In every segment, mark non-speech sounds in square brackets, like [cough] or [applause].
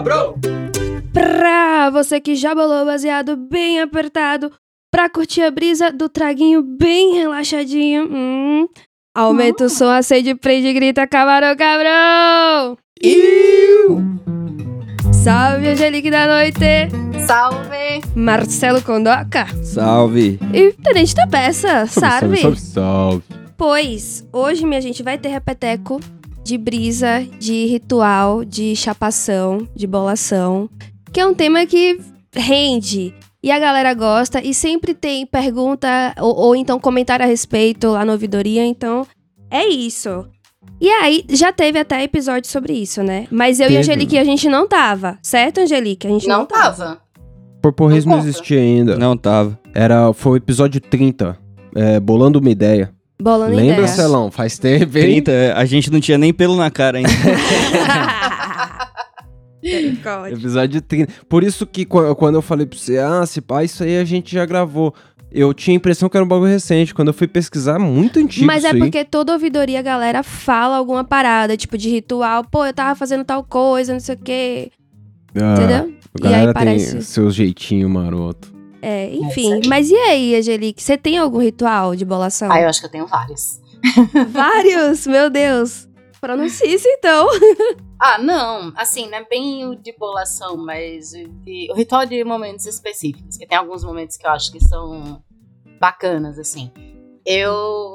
cabrão! Pra você que já bolou baseado bem apertado, pra curtir a brisa do traguinho bem relaxadinho. Hum, aumenta o som, acende, prende e grita, camarão cabrão! Salve, Angelique da Noite! Salve! Marcelo Condoca Salve! e Tenente da Peça, salve! Salve, salve. Pois, hoje, minha gente, vai ter repeteco de brisa, de ritual, de chapação, de bolação, que é um tema que rende. E a galera gosta e sempre tem pergunta ou, ou então comentário a respeito lá na ouvidoria, então é isso. E aí, já teve até episódio sobre isso, né? Mas eu e Teve. a Angelique, a gente não tava, certo, Angelique? A gente não, Não tava. Porporrismo Não existia ainda. Não tava. Era, foi o episódio 30. é, bolando uma ideia. Bolando Lembra, ideia. Celão? Faz tempo, hein? 30, é, a gente não tinha nem pelo na cara ainda. Episódio 30. Por isso que qu- quando eu falei pra você, ah, se pá, isso aí a gente já gravou. Eu tinha a impressão que era um bagulho recente. Quando eu fui pesquisar, muito antigo Mas é aí. porque toda ouvidoria a galera fala alguma parada, tipo de ritual. Pô, eu tava fazendo tal coisa, não sei o quê. Ah, Entendeu? A E aí galera parece. tem seu jeitinho maroto. É, enfim. Mas e aí, Angelique? Você tem algum ritual de bolação? Ah, eu acho que eu tenho vários. [laughs] [laughs] Vários, meu Deus. Pronuncie-se então. [laughs] Ah, não, assim, não é bem o de bolação, mas o, de- o ritual de momentos específicos, que tem alguns momentos que eu acho que são bacanas, assim. Eu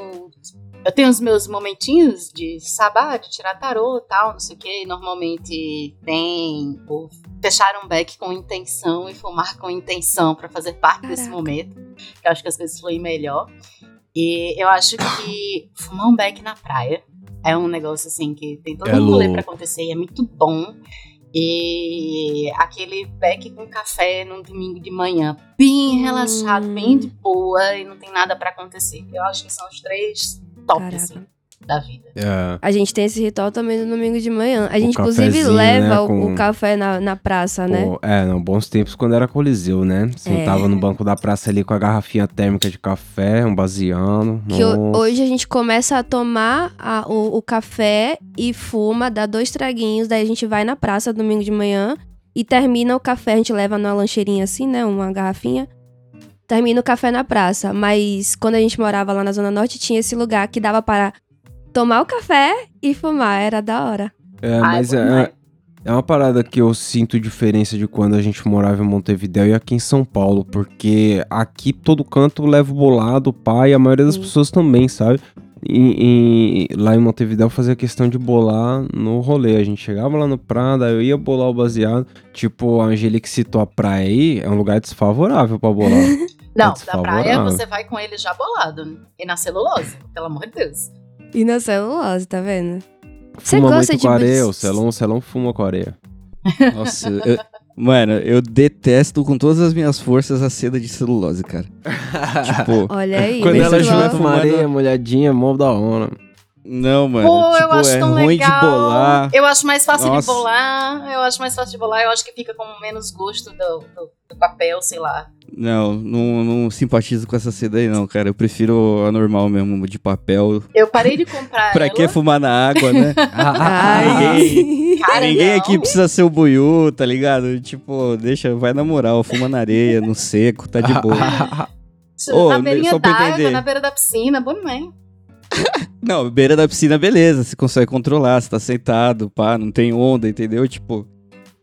eu tenho os meus momentinhos de sabá, de tirar tarô e tal, não sei o que. Normalmente tem o fechar um beck com intenção e fumar com intenção pra fazer parte desse Caraca. momento. Que eu acho que as coisas fluem melhor. E eu acho que fumar um beck na praia é um negócio assim que tem todo É um rolê pra acontecer e é muito bom. E aquele beck com café num domingo de manhã, bem relaxado, Hum. bem de boa e não tem nada pra acontecer. Eu acho que são os três top Caraca. assim, da vida. É. A gente tem esse ritual também no domingo de manhã. A gente, inclusive, cafezinho, leva né, o, com- o café na, na praça, né? É, não, bons tempos quando era Coliseu, né? Sentava É. no banco da praça ali com a garrafinha térmica de café, um baseando. Que Nossa. hoje a gente começa a tomar a- o, o café e fuma, dá dois traguinhos, daí a gente vai na praça domingo de manhã e termina o café. A gente leva numa lancheirinha assim, né? Uma garrafinha. Termina o café na praça. Mas quando a gente morava lá na Zona Norte, tinha esse lugar que dava para tomar o café e fumar. Era da hora. É, Ai, mas bom é, é uma parada que eu sinto diferença de quando a gente morava em Montevidéu e aqui em São Paulo, porque aqui todo canto leva o bolado, pai, a maioria das Sim. pessoas também, sabe? E, e lá em Montevidéu fazia questão de bolar no rolê. A gente chegava lá no Prada, eu ia bolar o baseado. Tipo, a Angelique citou a praia aí, é um lugar desfavorável pra bolar. [laughs] Não, da praia você vai com ele já bolado. E na celulose, pelo amor de Deus. E na celulose, tá vendo? Você Fuma gosta muito de com areia, o Celão, o Celão fuma com areia. [laughs] Nossa, eu- mano, eu detesto com todas as minhas forças a seda de celulose, cara. [laughs] tipo, Olha aí. Quando ela uma fumando- areia molhadinha, mó da hora. Não, mano. Pô, tipo, eu acho é tão ruim legal. de bolar. Eu acho mais fácil Nossa. de bolar. Eu acho mais fácil de bolar. Eu acho que fica com menos gosto do, do, do papel, sei lá. Não, não, não simpatizo com essa seda aí, não, cara. Eu prefiro a normal mesmo, de papel. Eu parei de comprar [laughs] Pra ela. que fumar na água, né? [laughs] Ai. Cara, Ninguém não. aqui precisa ser o buiú, tá ligado? Tipo, deixa, vai na moral, fuma na areia, no seco, tá de [laughs] boa. Ô, na beirinha d'água, na beira da piscina, bom demais. Não, beira da piscina, beleza, você consegue controlar, você tá sentado, pá, não tem onda, entendeu? Tipo,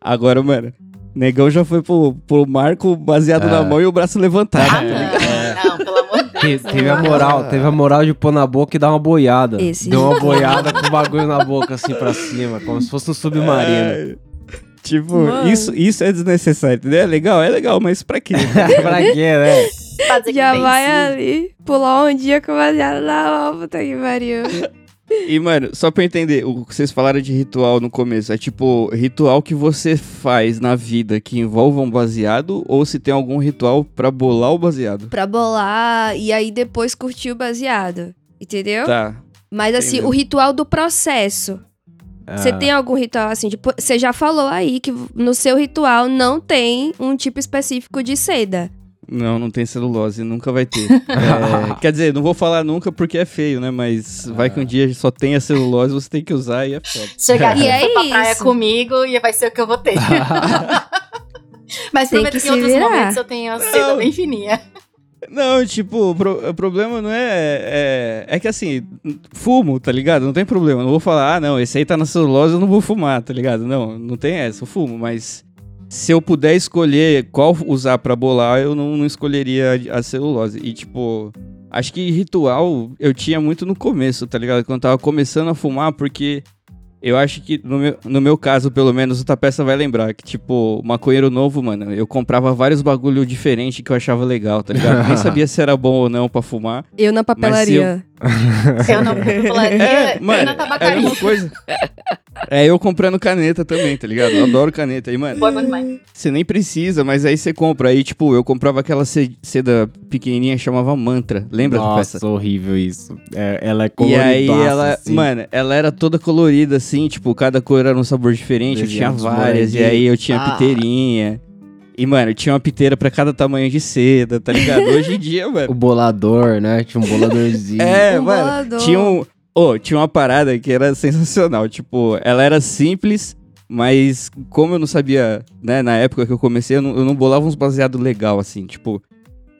agora, mano, negão já foi pro, pro marco baseado É. na mão e o braço levantado. Ah, tá ligado? não, não, pelo amor de Deus. teve a moral, teve a moral de pôr na boca e dar uma boiada. Esse. Deu uma boiada com o bagulho na boca, assim, pra cima, como se fosse um submarino. É, tipo, Mano. isso, isso é desnecessário, entendeu? É legal, é legal, mas pra quê? [laughs] pra quê, né? Fazer Já bem, vai sim. ali, pular um dia com baseado na mão, puta que pariu. E, mano, só pra eu entender, o que vocês falaram de ritual no começo, é tipo, ritual que você faz na vida que envolva um baseado, ou se tem algum ritual pra bolar o baseado? Pra bolar e aí depois curtir o baseado. Entendeu? Tá. Mas assim, entendeu. o ritual do processo. Você Ah, tem algum ritual assim? Tipo, você já falou aí que no seu ritual não tem um tipo específico de seda. Não, não tem celulose, nunca vai ter. [laughs] É, quer dizer, não vou falar nunca porque é feio, né? Mas vai que um dia só tenha celulose, você tem que usar e é foda. Chegar E aqui é pra praia comigo e vai ser o que eu vou ter. [laughs] Mas Tem prometo que que em outros virar. momentos eu tenho a seda bem fininha. Não, tipo, o, pro- o problema não é, é. É que assim, fumo, tá ligado? Não tem problema. Não vou falar, ah, não, esse aí tá na celulose, eu não vou fumar, tá ligado? Não, não tem essa, eu fumo, mas. Se eu puder escolher qual usar pra bolar, eu não, não escolheria a a celulose. E, tipo, acho que ritual eu tinha muito no começo, tá ligado? Quando eu tava começando a fumar, porque eu acho que, no meu, no meu caso, pelo menos, o Tapeça vai lembrar que, tipo, maconheiro novo, mano, eu comprava vários bagulho diferente que eu achava legal, tá ligado? Nem [laughs] sabia se era bom ou não pra fumar. Eu na papelaria. Eu não popularia [laughs] É, e mano, na é a tabacaria. mesma coisa. É eu comprando caneta também, tá ligado? Eu adoro caneta. Aí, mano, você nem precisa, mas aí você compra. Aí, tipo, eu comprava aquela seda pequenininha que chamava Mantra. Lembra da peça? Nossa, horrível isso. É, ela é E colorida. aí ela, mano, ela era toda colorida assim, tipo, cada cor era um sabor diferente, eu tinha várias, e aí eu tinha Ah. piteirinha. E, mano, tinha uma piteira pra cada tamanho de seda, tá ligado? [laughs] Hoje em dia, O mano. bolador, né? Tinha um boladorzinho. [laughs] É, Um mano. bolador. Tinha um. Ô, tinha uma parada que era sensacional. Tipo, ela era simples, mas como eu não sabia, né, na época que eu comecei, eu não, eu não bolava uns baseados legal, assim, tipo.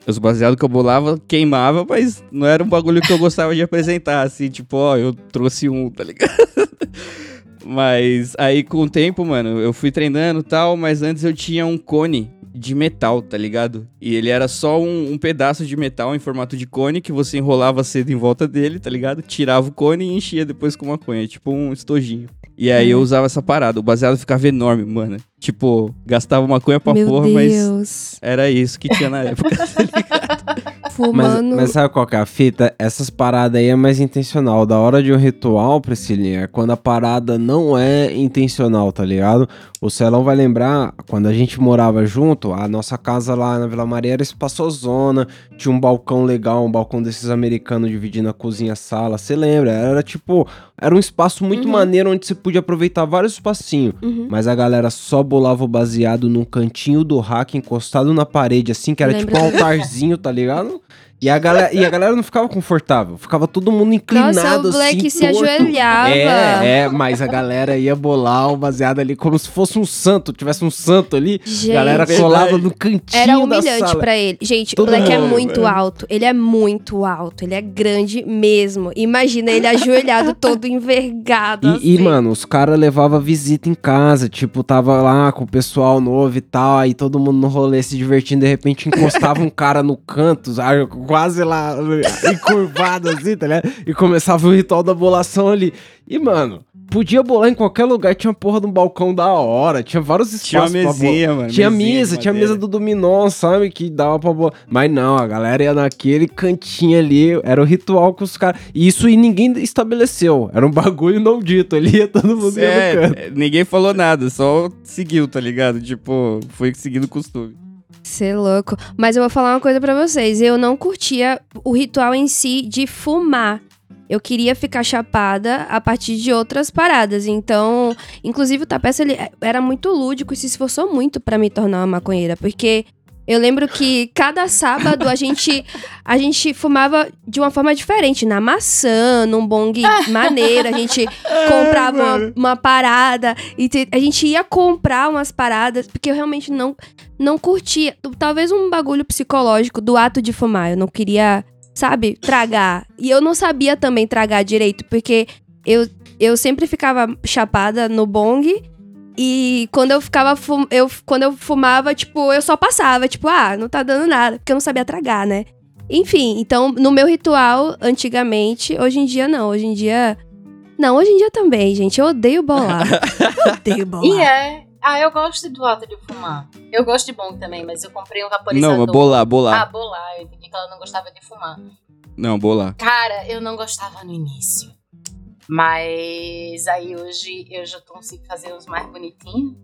Os baseados que eu bolava queimava, mas não era um bagulho que eu gostava de apresentar, assim, tipo, ó, eu trouxe um, tá ligado? [laughs] mas aí com o tempo, mano, eu fui treinando e tal, mas antes eu tinha um cone de metal, tá ligado? E ele era só um, um pedaço de metal em formato de cone que você enrolava cedo em volta dele, tá ligado? Tirava o cone e enchia depois com maconha, tipo um estojinho. E aí eu usava essa parada, o baseado ficava enorme, mano. Tipo, gastava maconha pra Meu porra, mas Deus. era isso que tinha na época, [laughs] tá ligado? Mas, Fumando. mas sabe qual que é a fita? Essas paradas aí é mais intencional. Da hora de um ritual, Priscilinha, é quando a parada não é intencional, tá ligado? O Celão vai lembrar, quando a gente morava junto, a nossa casa lá na Vila Maria era espaçosona, tinha um balcão legal, um balcão desses americanos dividindo a cozinha e a sala. Você lembra? Era tipo, era um espaço muito Uhum. maneiro onde você podia aproveitar vários espacinhos. Uhum. Mas a galera só bolava o baseado num cantinho do rack, encostado na parede, assim, que era Lembra? tipo um altarzinho, tá ligado? [laughs] E a, galera, e a galera não ficava confortável, ficava todo mundo inclinado Nossa, o Black assim, se torto. ajoelhava. É, é, mas a galera ia bolar o baseado ali como se fosse um santo, tivesse um santo ali. Gente, a galera colava no cantinho Era humilhante pra ele. Gente, Todo o Black é mundo, muito é. alto. Ele é muito alto. Ele é grande mesmo. Imagina ele ajoelhado, todo envergado. E, e, assim. mano, os caras levavam visita em casa, tipo, tava lá com o pessoal novo e tal, aí todo mundo no rolê se divertindo, de repente encostava um cara no canto, sabe, quase lá, [laughs] encurvado assim, tá ligado? E começava o ritual da bolação ali. E, mano, podia bolar em qualquer lugar, tinha porra de um balcão da hora, tinha vários Tinha uma espaços pra bolar. mesinha, mano. Tinha mesinha mesa, tinha mesa do dominó, sabe? Que dava pra bolar. Mas não, a galera ia naquele cantinho ali. Era o ritual com os caras. E isso aí ninguém estabeleceu. Era um bagulho não dito. Ali ia todo mundo. É, ninguém falou nada, só seguiu, tá ligado? Tipo, foi seguindo o costume. Cê é louco. Mas eu vou falar uma coisa pra vocês. Eu não curtia o ritual em si de fumar. Eu queria ficar chapada a partir de outras paradas. Então, inclusive o Tapeça ele era muito lúdico e se esforçou muito pra me tornar uma maconheira, porque eu lembro que cada sábado a gente a gente fumava de uma forma diferente, na maçã, num bong maneiro, a gente [laughs] comprava uma, uma parada e te- a gente ia comprar umas paradas, porque eu realmente não não curtia, talvez um bagulho psicológico do ato de fumar. Eu não queria, sabe, tragar. E eu não sabia também tragar direito, porque eu, eu sempre ficava chapada no bong. E quando eu ficava fum, eu quando eu fumava, tipo, eu só passava, tipo, ah, não tá dando nada, porque eu não sabia tragar, né? Enfim, então no meu ritual antigamente, hoje em dia não, hoje em dia não, hoje em dia também, gente, eu odeio bolar. [laughs] Eu odeio bolar. E é. Ah, eu gosto do ato de fumar. Eu gosto de bom também, mas eu comprei um vaporizador. Não, mas bolar, Ah, bolar. bolar. Eu entendi que ela não gostava de fumar. Não, bolar. Cara, eu não gostava no início. Mas aí hoje eu já consigo fazer os mais bonitinhos.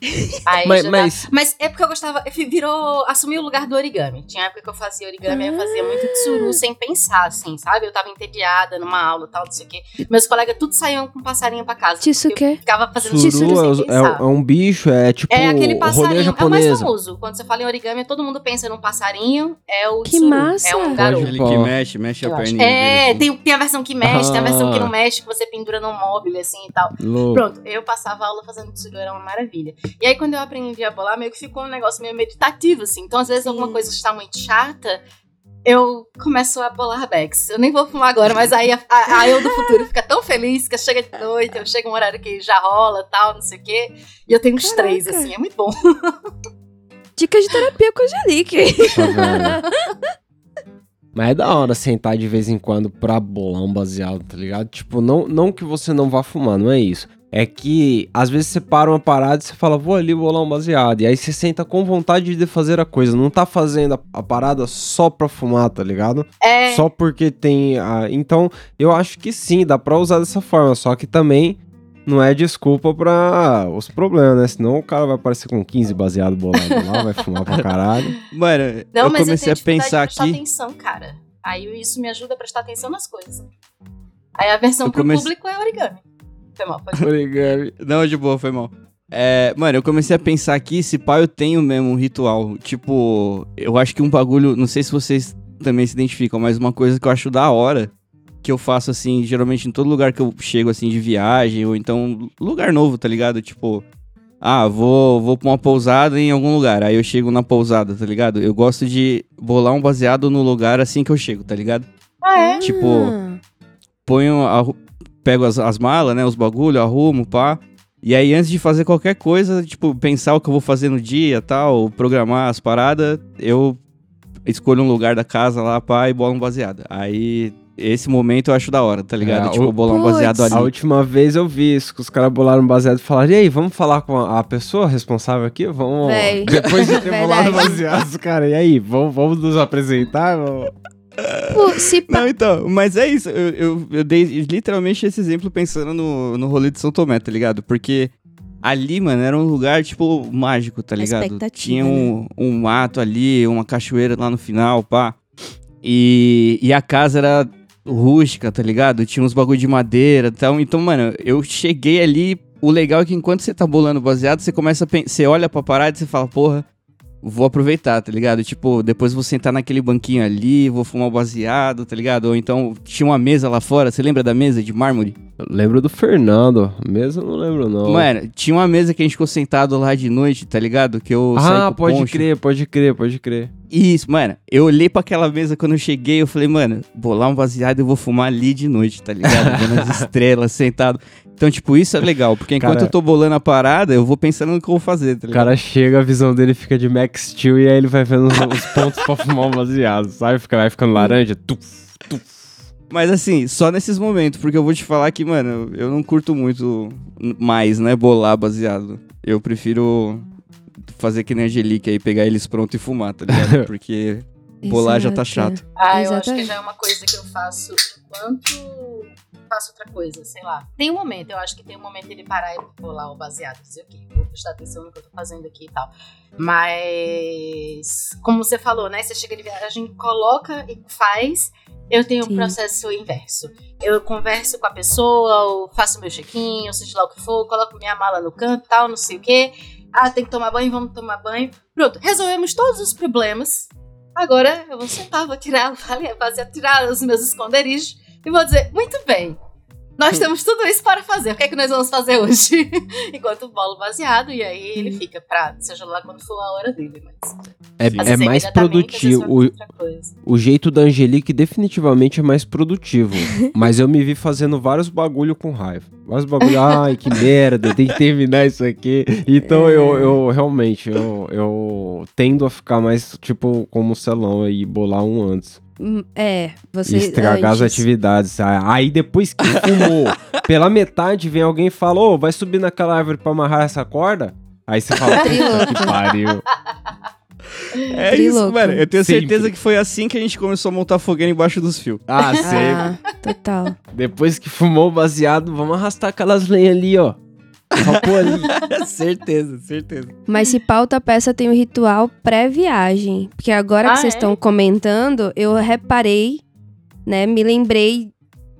[laughs] Aí Mas, jogava- mas Mas é porque eu gostava, virou, assumi o lugar do origami. Tinha época que eu fazia origami, aí eu fazia muito tsuru sem pensar, assim, sabe? Eu tava entediada numa aula e tal, não sei o quê. Meus colegas tudo saíam com um passarinho pra casa. Disso o porque eu quê? ficava fazendo Tsuru tsuru é, é- pensar. é um bicho, é tipo É aquele passarinho, é o mais japonesa. famoso. Quando você fala em origami, todo mundo pensa num passarinho, é o Que tsuru, massa! é um garoto. Ele que mexe, mexe Eu a perninha É, dele, assim. tem, tem a versão que mexe, tem a versão que Ah. não mexe, que você pendura num móvel, assim e tal. Louco. Pronto, eu passava aula fazendo tsuru, era uma maravilha. E aí, quando eu aprendi a bolar, meio que ficou um negócio meio meditativo, assim. Então, às vezes, Sim. alguma coisa está muito chata, eu começo a bolar backs. Eu nem vou fumar agora, mas aí a, a- a eu do futuro fica tão feliz que chega de noite, eu chego um horário que já rola tal, não sei o quê. E eu tenho uns Caraca. três, assim, é muito bom. [laughs] Dicas de terapia com a Angelique. Vendo? Mas é da hora sentar de vez em quando pra bolar um baseado, tá ligado? Tipo, não, não que você não vá fumar, não é isso. É que às vezes você para uma parada e você fala, vou ali bolar um baseado. E aí você senta com vontade de fazer a coisa. Não tá fazendo a, a parada só pra fumar, tá ligado? É, Só porque tem a. Então, eu acho que sim, dá pra usar dessa forma. Só que também não é desculpa pra os problemas, né? Senão o cara vai aparecer com 15 baseado bolado lá, vai fumar pra caralho. [laughs] Mano, não, eu mas comecei eu a pensar aqui. atenção, cara. Aí isso me ajuda a prestar atenção nas coisas. Aí a versão Eu pro público é origami. Foi mal, pode Origami. Não, de boa, foi mal. É, mano, eu comecei a pensar aqui se pá eu tenho mesmo um ritual. Tipo, eu acho que um bagulho, não sei se vocês também se identificam, mas uma coisa que eu acho da hora, que eu faço assim, geralmente em todo lugar que eu chego assim de viagem, ou então lugar novo, tá ligado? Tipo, ah, vou, vou pra uma pousada em algum lugar. Aí eu chego na pousada, tá ligado? Eu gosto de bolar um baseado no lugar assim que eu chego, tá ligado? Ah, é? Tipo, Ah. ponho, arru- pego as, as malas, né, os bagulho, arrumo, pá. E aí, antes de fazer qualquer coisa, tipo, pensar o que eu vou fazer no dia, tal, programar as paradas, eu escolho um lugar da casa lá, pá, e bolo um baseado. Aí, esse momento eu acho da hora, tá ligado? É, tipo, o- bolar um baseado ali. A última vez eu vi isso, que os caras bolaram um baseado e falaram, e aí, vamos falar com a, a pessoa responsável aqui? Vamos. Véi. [laughs] Depois de ter [laughs] bolado baseados, cara, e aí, vamos, vamos nos apresentar? Vamos- Pô, se pá- Não, então, mas é isso. Eu, eu, eu dei literalmente esse exemplo pensando no, no rolê de São Tomé, tá ligado? Porque ali, mano, era um lugar, tipo, mágico, tá ligado? Tinha um, um mato ali, uma cachoeira lá no final, pá. E, e a casa era rústica, tá ligado? Tinha uns bagulho de madeira e tal. Então, mano, eu cheguei ali. O legal é que enquanto você tá bolando baseado, você começa a pensar. Você olha pra parada e você fala, porra, vou aproveitar, tá ligado? Tipo, depois vou sentar naquele banquinho ali, vou fumar um baseado, tá ligado? Ou então tinha uma mesa lá fora, você lembra da mesa de mármore? Eu lembro do Fernando, eu não lembro não. Mano, tinha uma mesa que a gente ficou sentado lá de noite, tá ligado? Que eu saí ah, o pode poncho. crer, pode crer, pode crer. Isso, mano. Eu olhei pra aquela mesa quando eu cheguei, eu falei, mano, bolar um baseado e vou fumar ali de noite, tá ligado? Vendo as [laughs] estrelas, sentado. Então, tipo, isso é legal, porque enquanto Cara- eu tô bolando a parada, eu vou pensando no que eu vou fazer, tá O cara chega, a visão dele fica de Max Steel e aí ele vai vendo os, os pontos pra fumar um baseado, sabe? Fica, vai ficando laranja, tuf, tuf. Mas assim, só nesses momentos, porque eu vou te falar que, mano, eu não curto muito mais, né, bolar baseado. Eu prefiro fazer que nem a Angelique aí, pegar eles pronto e fumar, tá ligado? [laughs] Porque bolar já tá Exato. chato. Ah, eu acho que já é uma coisa que eu faço enquanto faço outra coisa, sei lá. Tem um momento, eu acho que tem um momento de parar e bolar o baseado, dizer, ok, vou prestar atenção no que eu tô fazendo aqui e tal. Mas, como você falou, né? Você chega de viagem, coloca e faz. Eu tenho um Sim. processo inverso. Eu converso com a pessoa, ou faço meu check-in, ou seja lá o que for, coloco minha mala no canto tal, não sei o quê. Ah, tem que tomar banho, vamos tomar banho. Pronto, resolvemos todos os problemas. Agora eu vou sentar, vou tirar, vou fazer, tirar os meus esconderijos e vou dizer, muito bem, nós temos tudo isso para fazer, o que é que nós vamos fazer hoje? [laughs] Enquanto o bolo baseado, e aí ele fica pra, seja lá quando for a hora dele, mas... É, é mais vezes produtivo. O, o jeito da Angelique definitivamente é mais produtivo. [laughs] mas eu me vi fazendo vários bagulho com raiva. Vários bagulho, ai, que merda, tem que terminar isso aqui. Então É. eu, eu realmente, eu, eu tendo a ficar mais, tipo, como o Celão e bolar um antes. Hum, É, você. Estragar as antes. atividades. Aí depois que fumou [laughs] pela metade, vem alguém e fala: Ô, vai subir naquela árvore pra amarrar essa corda? Aí você fala: Puta que pariu. É isso, mano. Eu tenho Sempre. certeza que foi assim que a gente começou a montar fogueira embaixo dos fios. Ah, sei. Ah, total. Depois que fumou o baseado, vamos arrastar aquelas lenhas ali, ó. Só ali. [laughs] certeza, certeza. Mas se pauta peça tem o ritual pré-viagem. Porque agora Ah, que vocês é? estão comentando, eu reparei, né? Me lembrei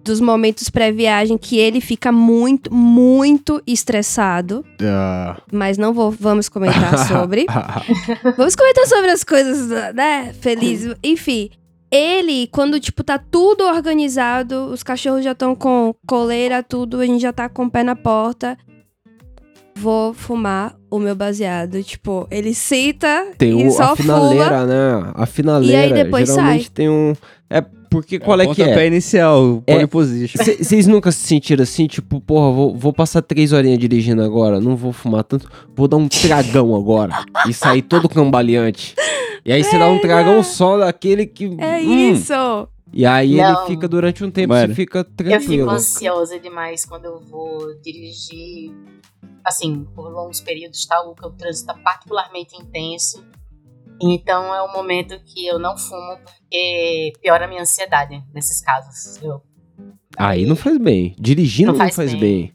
dos momentos pré-viagem que ele fica muito, muito estressado. Ah. Mas não vou, vamos comentar [laughs] sobre. [laughs] Vamos comentar sobre as coisas, né? Feliz. Enfim, ele, quando, tipo, tá tudo organizado, os cachorros já estão com coleira, tudo, a gente já tá com o pé na porta. Vou fumar o meu baseado. Tipo, ele senta Tem e o, só a fuma. finaleira, né? A finaleira. E aí depois geralmente sai. tem um. É porque qual é que é? inicial, É. pole position. Vocês nunca se sentiram assim, tipo, porra, vou, vou passar três horinhas dirigindo agora, não vou fumar tanto, vou dar um tragão agora e sair todo cambaleante. E aí você dá um tragão só daquele que. É hum, isso! E aí Não. ele fica durante um tempo, Mano. você fica Eu fico tranquilo. ansiosa demais quando eu vou dirigir, assim, por longos períodos, tal, que o trânsito tá particularmente intenso. Então é um momento que eu não fumo porque piora a minha ansiedade nesses casos. Eu, Aí não faz bem. Dirigindo não Não faz, faz bem. bem.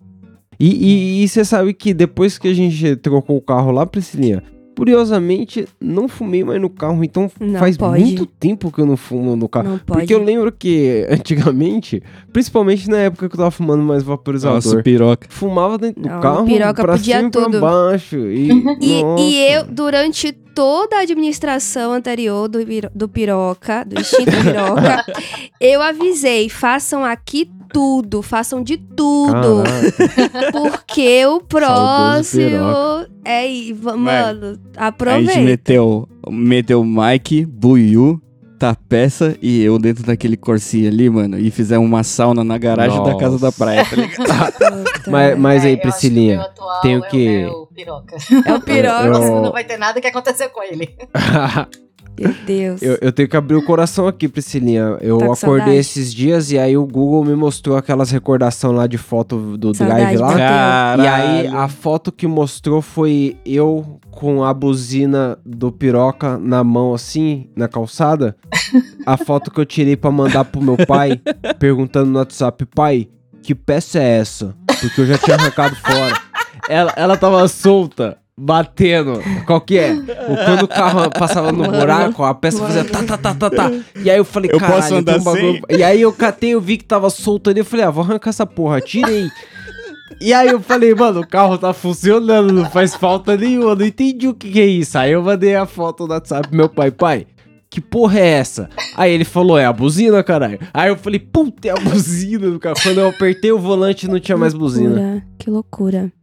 E você sabe que depois que a gente trocou o carro lá, Priscilinha, curiosamente, não fumei mais no carro. Então Não faz pode. muito tempo que eu não fumo no carro. Não pode. Porque eu lembro que [laughs] antigamente, principalmente na época que eu tava fumando mais vaporizador, Nossa, piroca. fumava dentro Não, do carro, piroca pra podia cima e pra tudo. baixo. E, [laughs] E, e eu, durante toda a administração anterior do, do Piroca, do Instinto Piroca, [laughs] eu avisei, façam aqui tudo, façam de tudo. Caraca. Porque o próximo. É, e Mano, mano, A gente aproveita. meteu, meteu Mike, Buiu, Tapeça e eu dentro daquele corsinho ali, mano. E fizemos uma sauna na garagem da casa da praia, tá ligado? [laughs] Mas, mas aí, que Priscilinha, meu atual tem o é? É o piroca. É o Piroca. Eu- Não vai ter nada que aconteceu com ele. [laughs] Meu Deus. Eu, eu tenho que abrir o coração aqui, Priscilinha. Eu Tá acordei saudade? esses dias e aí o Google me mostrou aquelas recordação lá de foto do Saudade, Drive lá. Caralho. E aí a foto que mostrou foi eu com a buzina do piroca na mão assim, na calçada. [laughs] a foto que eu tirei pra mandar pro meu pai, perguntando no WhatsApp, pai, que peça é essa? Porque eu já tinha arrancado fora. Ela, ela tava solta. Batendo, qual que é? O- Quando o carro passava no Mano, buraco, a peça fazia tá, tá, tá, tá, tá. E aí eu falei, Eu caralho, posso tem andar um bagulho... E aí eu catei, eu vi que tava solto ali, eu falei, ah, vou arrancar essa porra, tirei. E aí eu falei, mano, o carro tá funcionando, não faz falta nenhuma, não entendi o que, que é isso. Aí eu mandei a foto no WhatsApp pro meu pai, pai, que porra é essa? Aí ele falou, é a buzina, caralho. Aí eu falei, puta, é a buzina do carro. Quando eu apertei o volante, não tinha mais buzina. Loucura, Que loucura.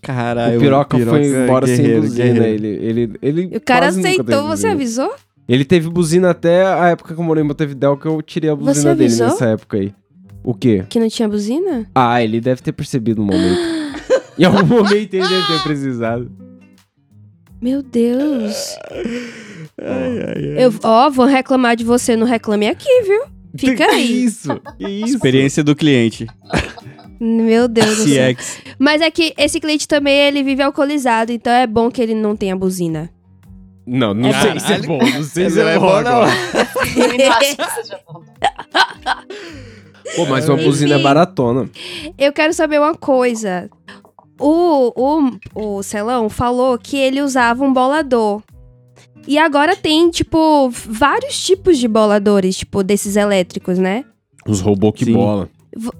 Caralho, o piroca, foi embora sem buzina. guerreiro. Ele, ele, ele O cara aceitou, você avisou? Ele teve buzina até a época que eu morei em Montevidéu, que eu tirei a Você buzina dele avisou? nessa época aí. O quê? Que não tinha buzina? Ah, ele deve ter percebido no momento. [gasps] em algum momento ele deve ter precisado. Meu Deus. Ai, ai, ai. Eu, ó, vou reclamar de você, não reclame aqui, viu? [laughs] Fica Que aí. isso? Que isso? Experiência do cliente. Meu Deus do céu. Mas é que esse cliente também, ele vive alcoolizado, então é bom que ele não tenha buzina. Não, não É sei bom. se é bom. Não [laughs] sei se é, é bom, bom, não. não. [laughs] Eu não acho que seja bom. Pô, mas uma Enfim. buzina é baratona. Eu quero saber uma coisa. O, o, o Celão falou que ele usava um bolador. E agora tem, tipo, vários tipos de boladores, tipo, desses elétricos, né? Os robôs que Sim. bola.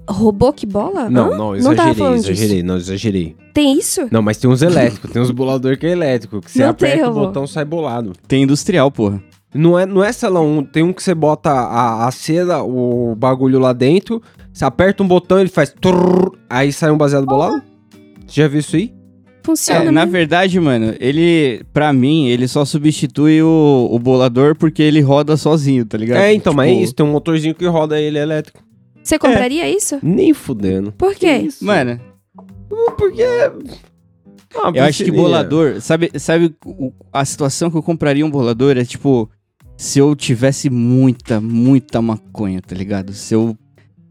Robô que bola? Não, Hã? não, Não exagerei, falando disso. exagerei, não, exagerei. Tem isso? Não, mas tem uns elétricos, tem uns bolador que é elétrico, que você Não tem aperta o robô. botão sai bolado. Tem industrial, porra. Não é, não é sei lá, um, tem um que você bota a, a cera, o bagulho lá dentro, você aperta um botão, ele faz trrr, aí sai um baseado bolado? Você já viu isso aí? Funciona, É, na né? verdade, mano, ele, pra mim, ele só substitui o, o bolador porque ele roda sozinho, tá ligado? É, então, mas é Tipo, isso, tem um motorzinho que roda ele elétrico. Você compraria isso? Nem fudendo. Por quê? Isso. Mano, Porque. Ah, eu acho que bolador, sabe, sabe o- a situação que eu compraria um bolador é tipo, se eu tivesse muita, muita maconha, tá ligado? Se eu,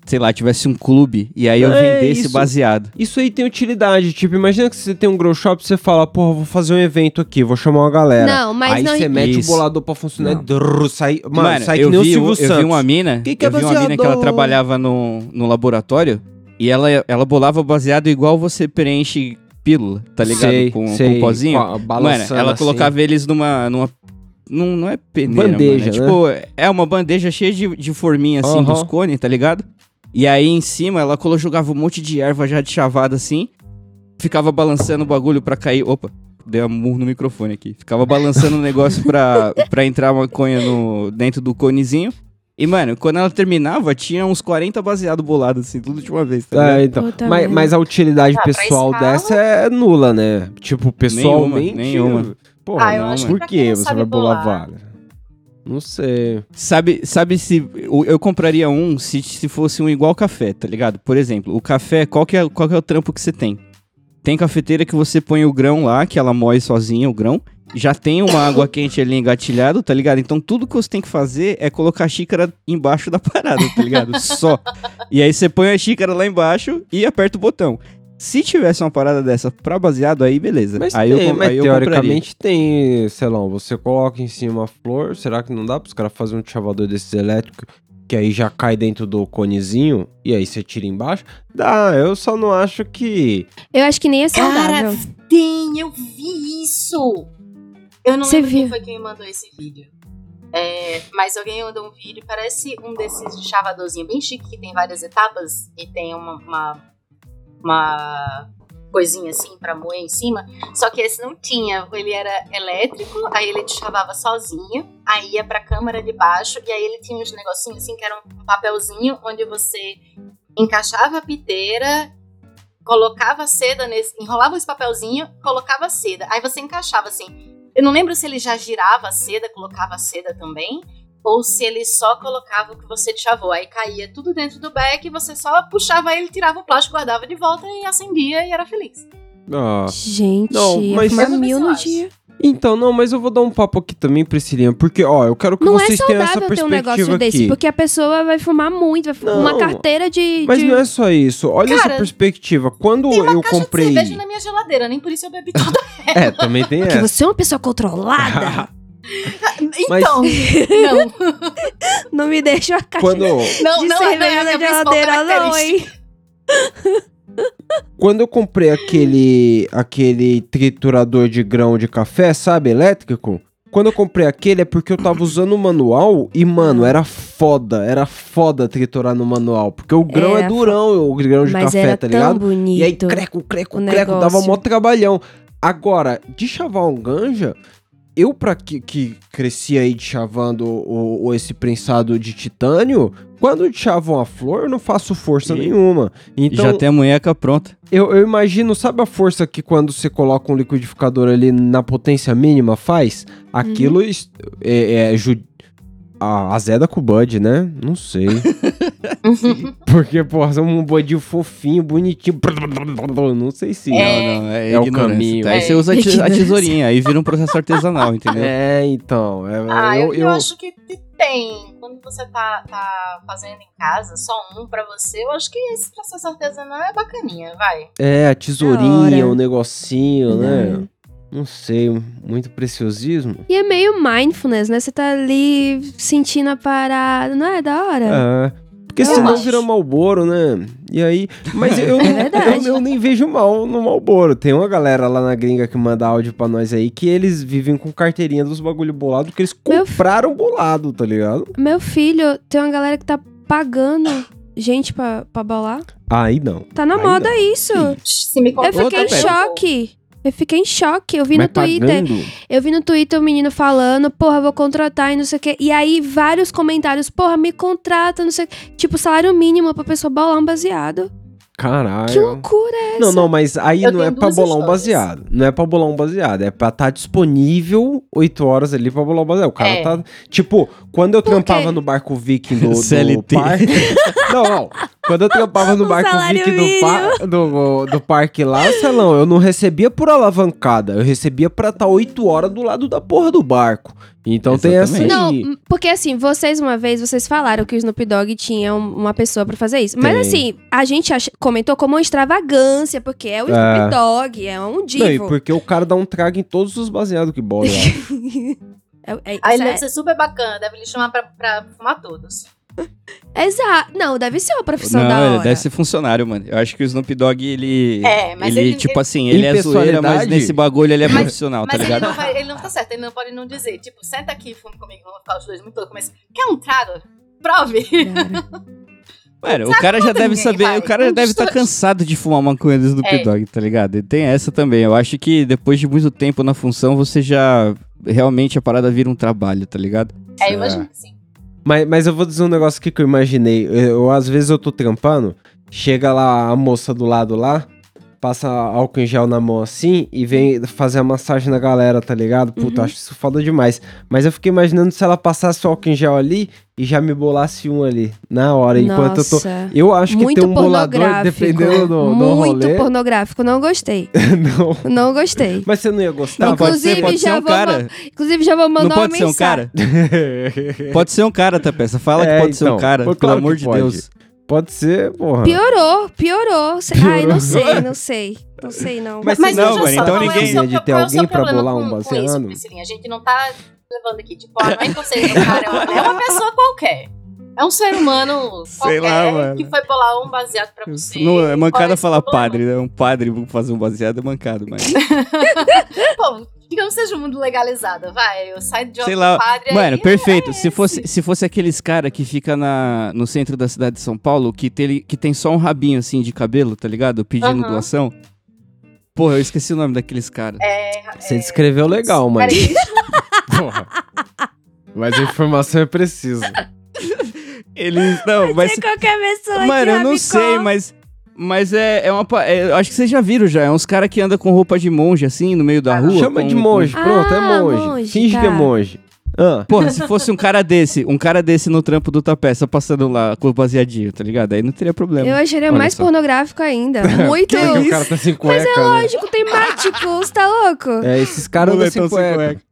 sei lá, tivesse um clube e aí eu É, vendesse isso. baseado. Isso aí tem utilidade. Tipo, imagina que você tem um grow shop você fala, porra, vou fazer um evento aqui, vou chamar uma galera. Não, mas aí não. você mete Isso. o bolador pra funcionar Não. e drrr, sai. Mano, Mano, sai que eu, nem o vi, Silvio eu Santos. vi uma mina, Que que é eu vi uma mina que ela trabalhava no, no laboratório e ela, ela bolava baseado igual você preenche pílula, tá ligado? Sei, com, sei, com um pozinho. com Mano, ela assim. colocava eles numa. numa não, não é peneira, Bandeja, mano. É, né? tipo, é uma bandeja cheia de, de forminha, assim, Aham. dos cones, tá ligado? E aí em cima ela jogava um monte de erva já de chavada assim. Ficava balançando o bagulho pra cair. Opa, dei um murro no microfone aqui. Ficava balançando o negócio pra, [laughs] pra entrar maconha no, dentro do conezinho. E, mano, quando ela terminava, tinha uns 40 baseados bolados, assim, tudo de uma vez, tá? É, então. Mas, mas a utilidade Ah, pessoal escala? dessa é nula, né? Tipo, pessoalmente. nenhuma. Porra, Ah, não, mas que por que não você vai bolar bolar. Não sei. Sabe, sabe se. Eu compraria um se, se fosse um igual café, tá ligado? Por exemplo, o café, qual que, é, qual que é o trampo que você tem? Tem cafeteira que você põe o grão lá, que ela moe sozinha o grão. Já tem uma água [coughs] quente ali engatilhado, tá ligado? Então tudo que você tem que fazer é colocar a xícara embaixo da parada, tá ligado? Só. E aí você põe a xícara lá embaixo e aperta o botão. Se tivesse uma parada dessa pra baseado, aí beleza. Mas, aí tem, eu, com- mas aí teoricamente tem, sei lá, você coloca em cima a flor, será que não dá pros caras fazerem um chavador desses elétricos, que aí já cai dentro do conezinho, e aí você tira embaixo? Dá, eu só não acho que... Eu acho que nem é saudável. Cara, tem, eu vi isso. Eu não Você lembro viu? quem foi que me mandou esse vídeo. É, mas alguém mandou um vídeo, parece um desses de chavadorzinho bem chique, que tem várias etapas e tem uma, uma, uma coisinha assim pra moer em cima. Só que esse não tinha, ele era elétrico, aí ele te chavava sozinho, aí ia pra câmara de baixo, e aí ele tinha uns negocinhos assim, que era um papelzinho onde você encaixava a piteira colocava seda nesse. Enrolava esse papelzinho, colocava a seda. Aí você encaixava assim. Eu não lembro se ele já girava a seda, colocava a seda também. Ou se ele só colocava o que você chavou. Aí caía tudo dentro do beck e você só puxava ele, tirava o plástico, guardava de volta e acendia e era feliz. Ah, Gente, Não, mas- ver mil no dia. então, não, mas eu vou dar um papo aqui também, Priscilinha, porque, ó, eu quero que Não é vocês tenham essa saudável ter um perspectiva negócio desse, aqui. porque a pessoa vai fumar muito, vai fumar Não, uma carteira de. Mas de- não é só isso, olha Cara, essa perspectiva. Quando Tem uma eu caixa comprei... de cerveja na minha geladeira, nem por isso eu bebi toda. [laughs] É, também tem Porque essa. você é uma pessoa controlada. [laughs] Mas- Então, [laughs] não. [laughs] não me deixa a caixa Quando... Não, de não, não cerveja é a na geladeira, não, hein? [laughs] Quando eu comprei aquele aquele triturador de grão de café, sabe, elétrico? Quando eu comprei aquele é porque eu tava usando o manual e, mano, era foda, era foda triturar no manual. Porque o grão Era é durão, o grão de Mas café, era tá tão ligado? bonito. E aí, creco, creco, o creco, dava negócio. mó trabalhão. Agora, de chavar um ganja, eu pra que, que cresci aí chavando o, o- esse prensado de titânio, quando chavam a flor, eu não faço força E- nenhuma. Então, Já tem a munheca pronta. eu, eu imagino, sabe a força que quando você coloca um liquidificador ali na potência mínima faz? Aquilo is- é, é ju- a azeda com o Bud, né? Não sei. [laughs] [laughs] Porque, porra, é um bodinho fofinho, bonitinho. Não sei se. É. Não, não, é, É o caminho. Aí É. você usa a, Ignorância. tesourinha, aí vira um processo artesanal, entendeu? [laughs] É, então. é- Ah, eu, eu, eu acho que te- tem. Quando você tá, tá fazendo em casa, só um pra você, eu acho que esse processo artesanal é bacaninha, vai. É, a tesourinha, o negocinho, né? Não. Não sei, muito preciosismo. E é meio mindfulness, né? Você tá ali sentindo a parada, não é da hora? É. Porque Eu senão acho. vira Malboro, né? E aí. Mas eu, [laughs] É eu, eu nem vejo mal no Malboro. Tem uma galera lá na gringa que manda áudio pra nós aí que eles vivem com carteirinha dos bagulho bolado porque eles Meu compraram bolado, tá ligado? Meu filho, tem uma galera que tá pagando gente pra, pra bolar. Aí não. Tá na Aí moda não. isso. Se me Eu fiquei em Outra choque. Eu fiquei em choque. Eu vi Mas no Twitter. pagando. Eu vi no Twitter o menino falando, porra, vou contratar e não sei o quê. E aí, vários comentários, porra, me contrata, não sei o quê. Tipo, salário mínimo pra pessoa bolar um baseado. Caralho. Que loucura é essa? Não, não, mas aí Eu não é pra bolar um baseado. Não é pra bolar um baseado. É pra estar disponível 8 horas ali pra bolar um baseado. O cara É. tá. Tipo, quando eu Por trampava quê? no barco viking do, [laughs] do CLT. parque. [laughs] não, não. Quando eu trampava no [laughs] Um barco do, par- do, do parque lá, Celão, eu não recebia por alavancada. Eu recebia pra estar 8 horas do lado da porra do barco. Então tem essa aí. Exatamente. Não, porque assim, vocês uma vez, vocês falaram que o Snoop Dogg tinha um- uma pessoa pra fazer isso. Mas Tem. assim, a gente ach- comentou como uma extravagância, porque é o É. Snoop Dogg, é um Não, e divo. porque o cara dá um trago em todos os baseados que bola lá. [laughs] É- é- Aí isso deve é- ser super bacana, deve lhe chamar pra, pra fumar todos. [laughs] Exato. Não, deve ser uma profissão Não, da ele hora. deve ser funcionário, mano. Eu acho que o Snoop Dogg, ele. É, mas ele, ele- tipo ele- assim, ele é zoeira, mas nesse bagulho ele é Mas- profissional, tá Mas ele ligado? não, vai, ele não tá certo, ele não pode não dizer, tipo, senta aqui e fume comigo, vamos ficar os dois muito loucos, mas quer um trago? Prove! [laughs] Mano, o cara já deve saber, vai. o cara já deve estar dos cansado de fumar maconha do Snoop É. Dogg, tá ligado? E tem essa também. Eu acho que depois de muito tempo na função, você já. Realmente a parada vira um trabalho, tá ligado? É, eu imagino que sim. Mas, mas eu vou dizer um negócio aqui que eu imaginei. Eu, eu, às vezes eu tô trampando, chega lá a moça do lado lá, passa álcool em gel na mão assim e vem fazer a massagem na galera, tá ligado? Puta, Uhum. acho isso foda demais. Mas eu fiquei imaginando se ela passasse o álcool em gel ali e já me bolasse um ali, na hora, enquanto eu tô. Nossa. Eu acho que Muito tem um bolador, pornográfico. dependendo do, do Muito rolê. pornográfico. Não gostei. [laughs] Não. Não gostei. Mas você não ia gostar? Não, pode ser, Inclusive, pode ser já um vou cara. Inclusive, já vou mandar Não pode uma ser um mensagem. cara? [laughs] Pode ser um cara, tá peça. Fala É, que pode ser então. um cara, Pô, pelo claro amor de pode. Deus. Pode ser, porra. Piorou, piorou. Cê- Ai, Piorou. não sei, não sei. Não sei, não. Mas Mas não, mano, então é ninguém- seu- de ter é alguém pra bolar um baseado? Priscilinha? A gente não tá levando aqui, tipo, ah, não é inconceito do [laughs] cara, é uma- é uma pessoa qualquer. É um ser humano [laughs] Sei qualquer lá, que foi bolar um baseado pra você. Não, é mancada falar problema? padre, né? Um padre fazer um baseado é mancado, mas. [laughs] Pô, digamos que seja um mundo legalizado, vai. Eu saio de Sei lá. padre Mano, aí, perfeito. é Se fosse, se fosse aqueles cara que fica na, no centro da cidade de São Paulo, que tem, que tem só um rabinho assim de cabelo, tá ligado? Pedindo Aham. doação. Porra, eu esqueci o nome daqueles caras. É, Você descreveu legal, mano. Peraí, [laughs] Porra. Mas a informação é precisa. Eles. Não, mas. Sei qualquer pessoa Mano, eu não sei, mas. Mas é, é uma. é, eu acho que vocês já viram já. É uns caras que andam com roupa de monge, assim, no meio da Ah, rua. Chama com- de monge, Ah, pronto, é monge. monge, Finge tá. que é monge. Ah, Porra, se fosse um cara desse, um cara desse no trampo do tapé, só passando lá com o baseadinho, tá ligado? Aí não teria problema. Eu acharia Olha mais só. pornográfico ainda. [laughs] Muito. porque o cara tá sem cueca. Mas é né? lógico, temático, tá louco? É, esses caras andam sem Moletão sem cueca.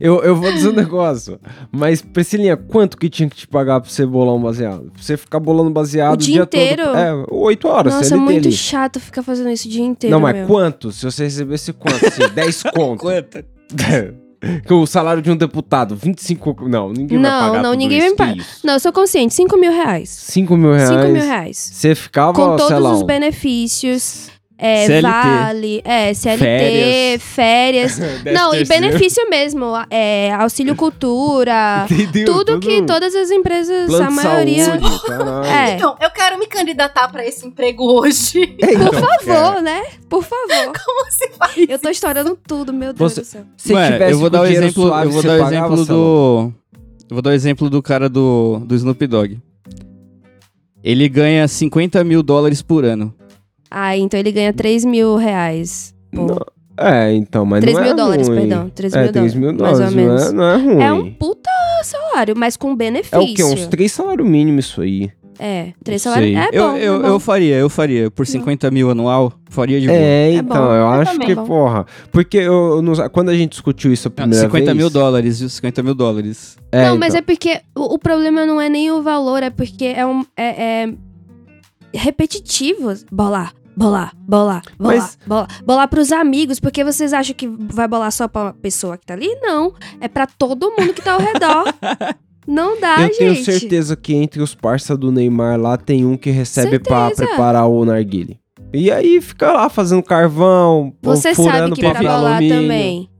Eu, eu vou dizer um negócio. Mas, Priscilinha, quanto que tinha que te pagar pra você bolar um baseado? Pra você ficar bolando baseado O dia inteiro? todo. É, oito horas, Nossa, é CLT muito ali. chato ficar fazendo isso o dia inteiro. Não, mas meu. quanto? Se você recebesse quanto? Assim, [laughs] 10 conto. Quanto? [laughs] [laughs] Que o salário de um deputado, 25... Não, ninguém vai Não, pagar não, ninguém isso. vai Que pagar. isso? Não, eu sou consciente. 5 mil reais. 5 mil reais. 5 mil reais. Você ficava, Com todos lá, os benefícios. É, CLT. vale, é, CLT, férias. [laughs] Não, e benefício mesmo. É, auxílio [laughs] cultura. Entendeu? tudo que todas as empresas, Plano a maioria. saúde. [laughs] É. Então, eu quero me candidatar pra esse emprego hoje. É, então, Por favor, né? Por favor. Como se faz? Eu tô estourando tudo, meu Deus Você- do céu. Se Mano, tivesse eu vou dar o exemplo, suave, eu vou dar o exemplo do eu vou dar o exemplo do cara do, do Snoop Dogg. Ele ganha 50 mil dólares por ano. Ah, então ele ganha 3 mil reais. Não, É, então, mas 3 não mil é dólares, ruim. perdão. 3 É, mil 3 mil dólares. Mais dólares, ou menos. não é, não é ruim. É um puta salário, mas com benefício. É o quê? Uns 3 salários mínimos isso aí. É, três Não salários. sei. É eu, bom, eu, é bom. eu faria, eu faria. Por 50 mil anual, faria de boa. É, É então, bom. eu Eu acho que, Bom. porra. Porque eu, eu não- quando a gente discutiu isso a Não, primeira 50 vez... mil dólares, viu? 50 mil dólares. É, não, mas então. é porque o, o problema não é nem o valor, é porque é um. É, é repetitivo. Bolar, bolar, bolar, bolar, Mas- bolar. Bolar pros amigos, porque vocês acham que vai bolar só pra pessoa que tá ali? Não. É pra todo mundo que tá ao redor. [laughs] Não dá, eu tenho gente. certeza que entre os parça do Neymar lá tem um que recebe pra Certeza. preparar o narguile. E aí fica lá fazendo carvão, Você furando sabe que pra papel bolar alumínio. também.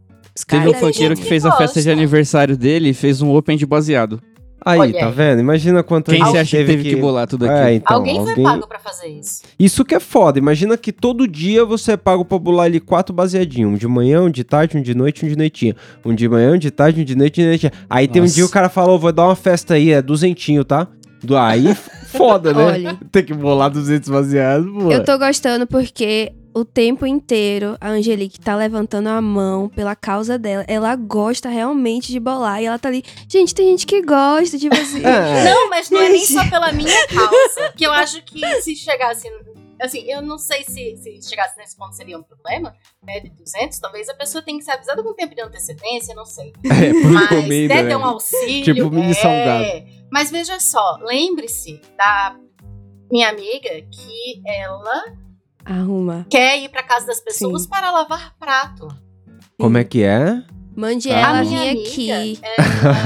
Teve um tem funkeiro que que fez a festa de aniversário dele e fez um open de baseado. Aí, Olha tá aí. vendo? Imagina quanto Quem você acha que teve que bolar tudo aqui? É, então, alguém, alguém, foi pago pra fazer isso. Isso que é foda. Imagina que todo dia você é pago pra bolar ali quatro baseadinhos. Um de manhã, um de tarde, um de noite, um de noitinha. Um de manhã, um de tarde, um de noite, um de noitinha. Aí tem um Nossa. dia o cara falou, vou dar uma festa aí, é duzentinho, tá? Do aí, foda, né? [laughs] Olha. Tem que bolar 200 baseados, pô. Eu tô gostando porque o tempo inteiro a Angelique tá levantando a mão pela causa dela. Ela gosta realmente de bolar. E ela tá ali. Gente, tem gente que gosta de você. É. [laughs] Não, mas não é nem só pela minha causa. Que eu acho que se chegasse. Assim, eu não sei se, se chegasse nesse ponto seria um problema, né? De 200, talvez a pessoa tenha que ser avisada com tempo de antecedência, não sei. [laughs] É, por Mas encomenda, deve né? ter um auxílio. Tipo mini é. salgado. Mas veja só, lembre-se da minha amiga que ela Arruma. quer ir pra casa das pessoas Sim. para lavar prato. Como é que é? Mande Ah. ela vir aqui. [laughs]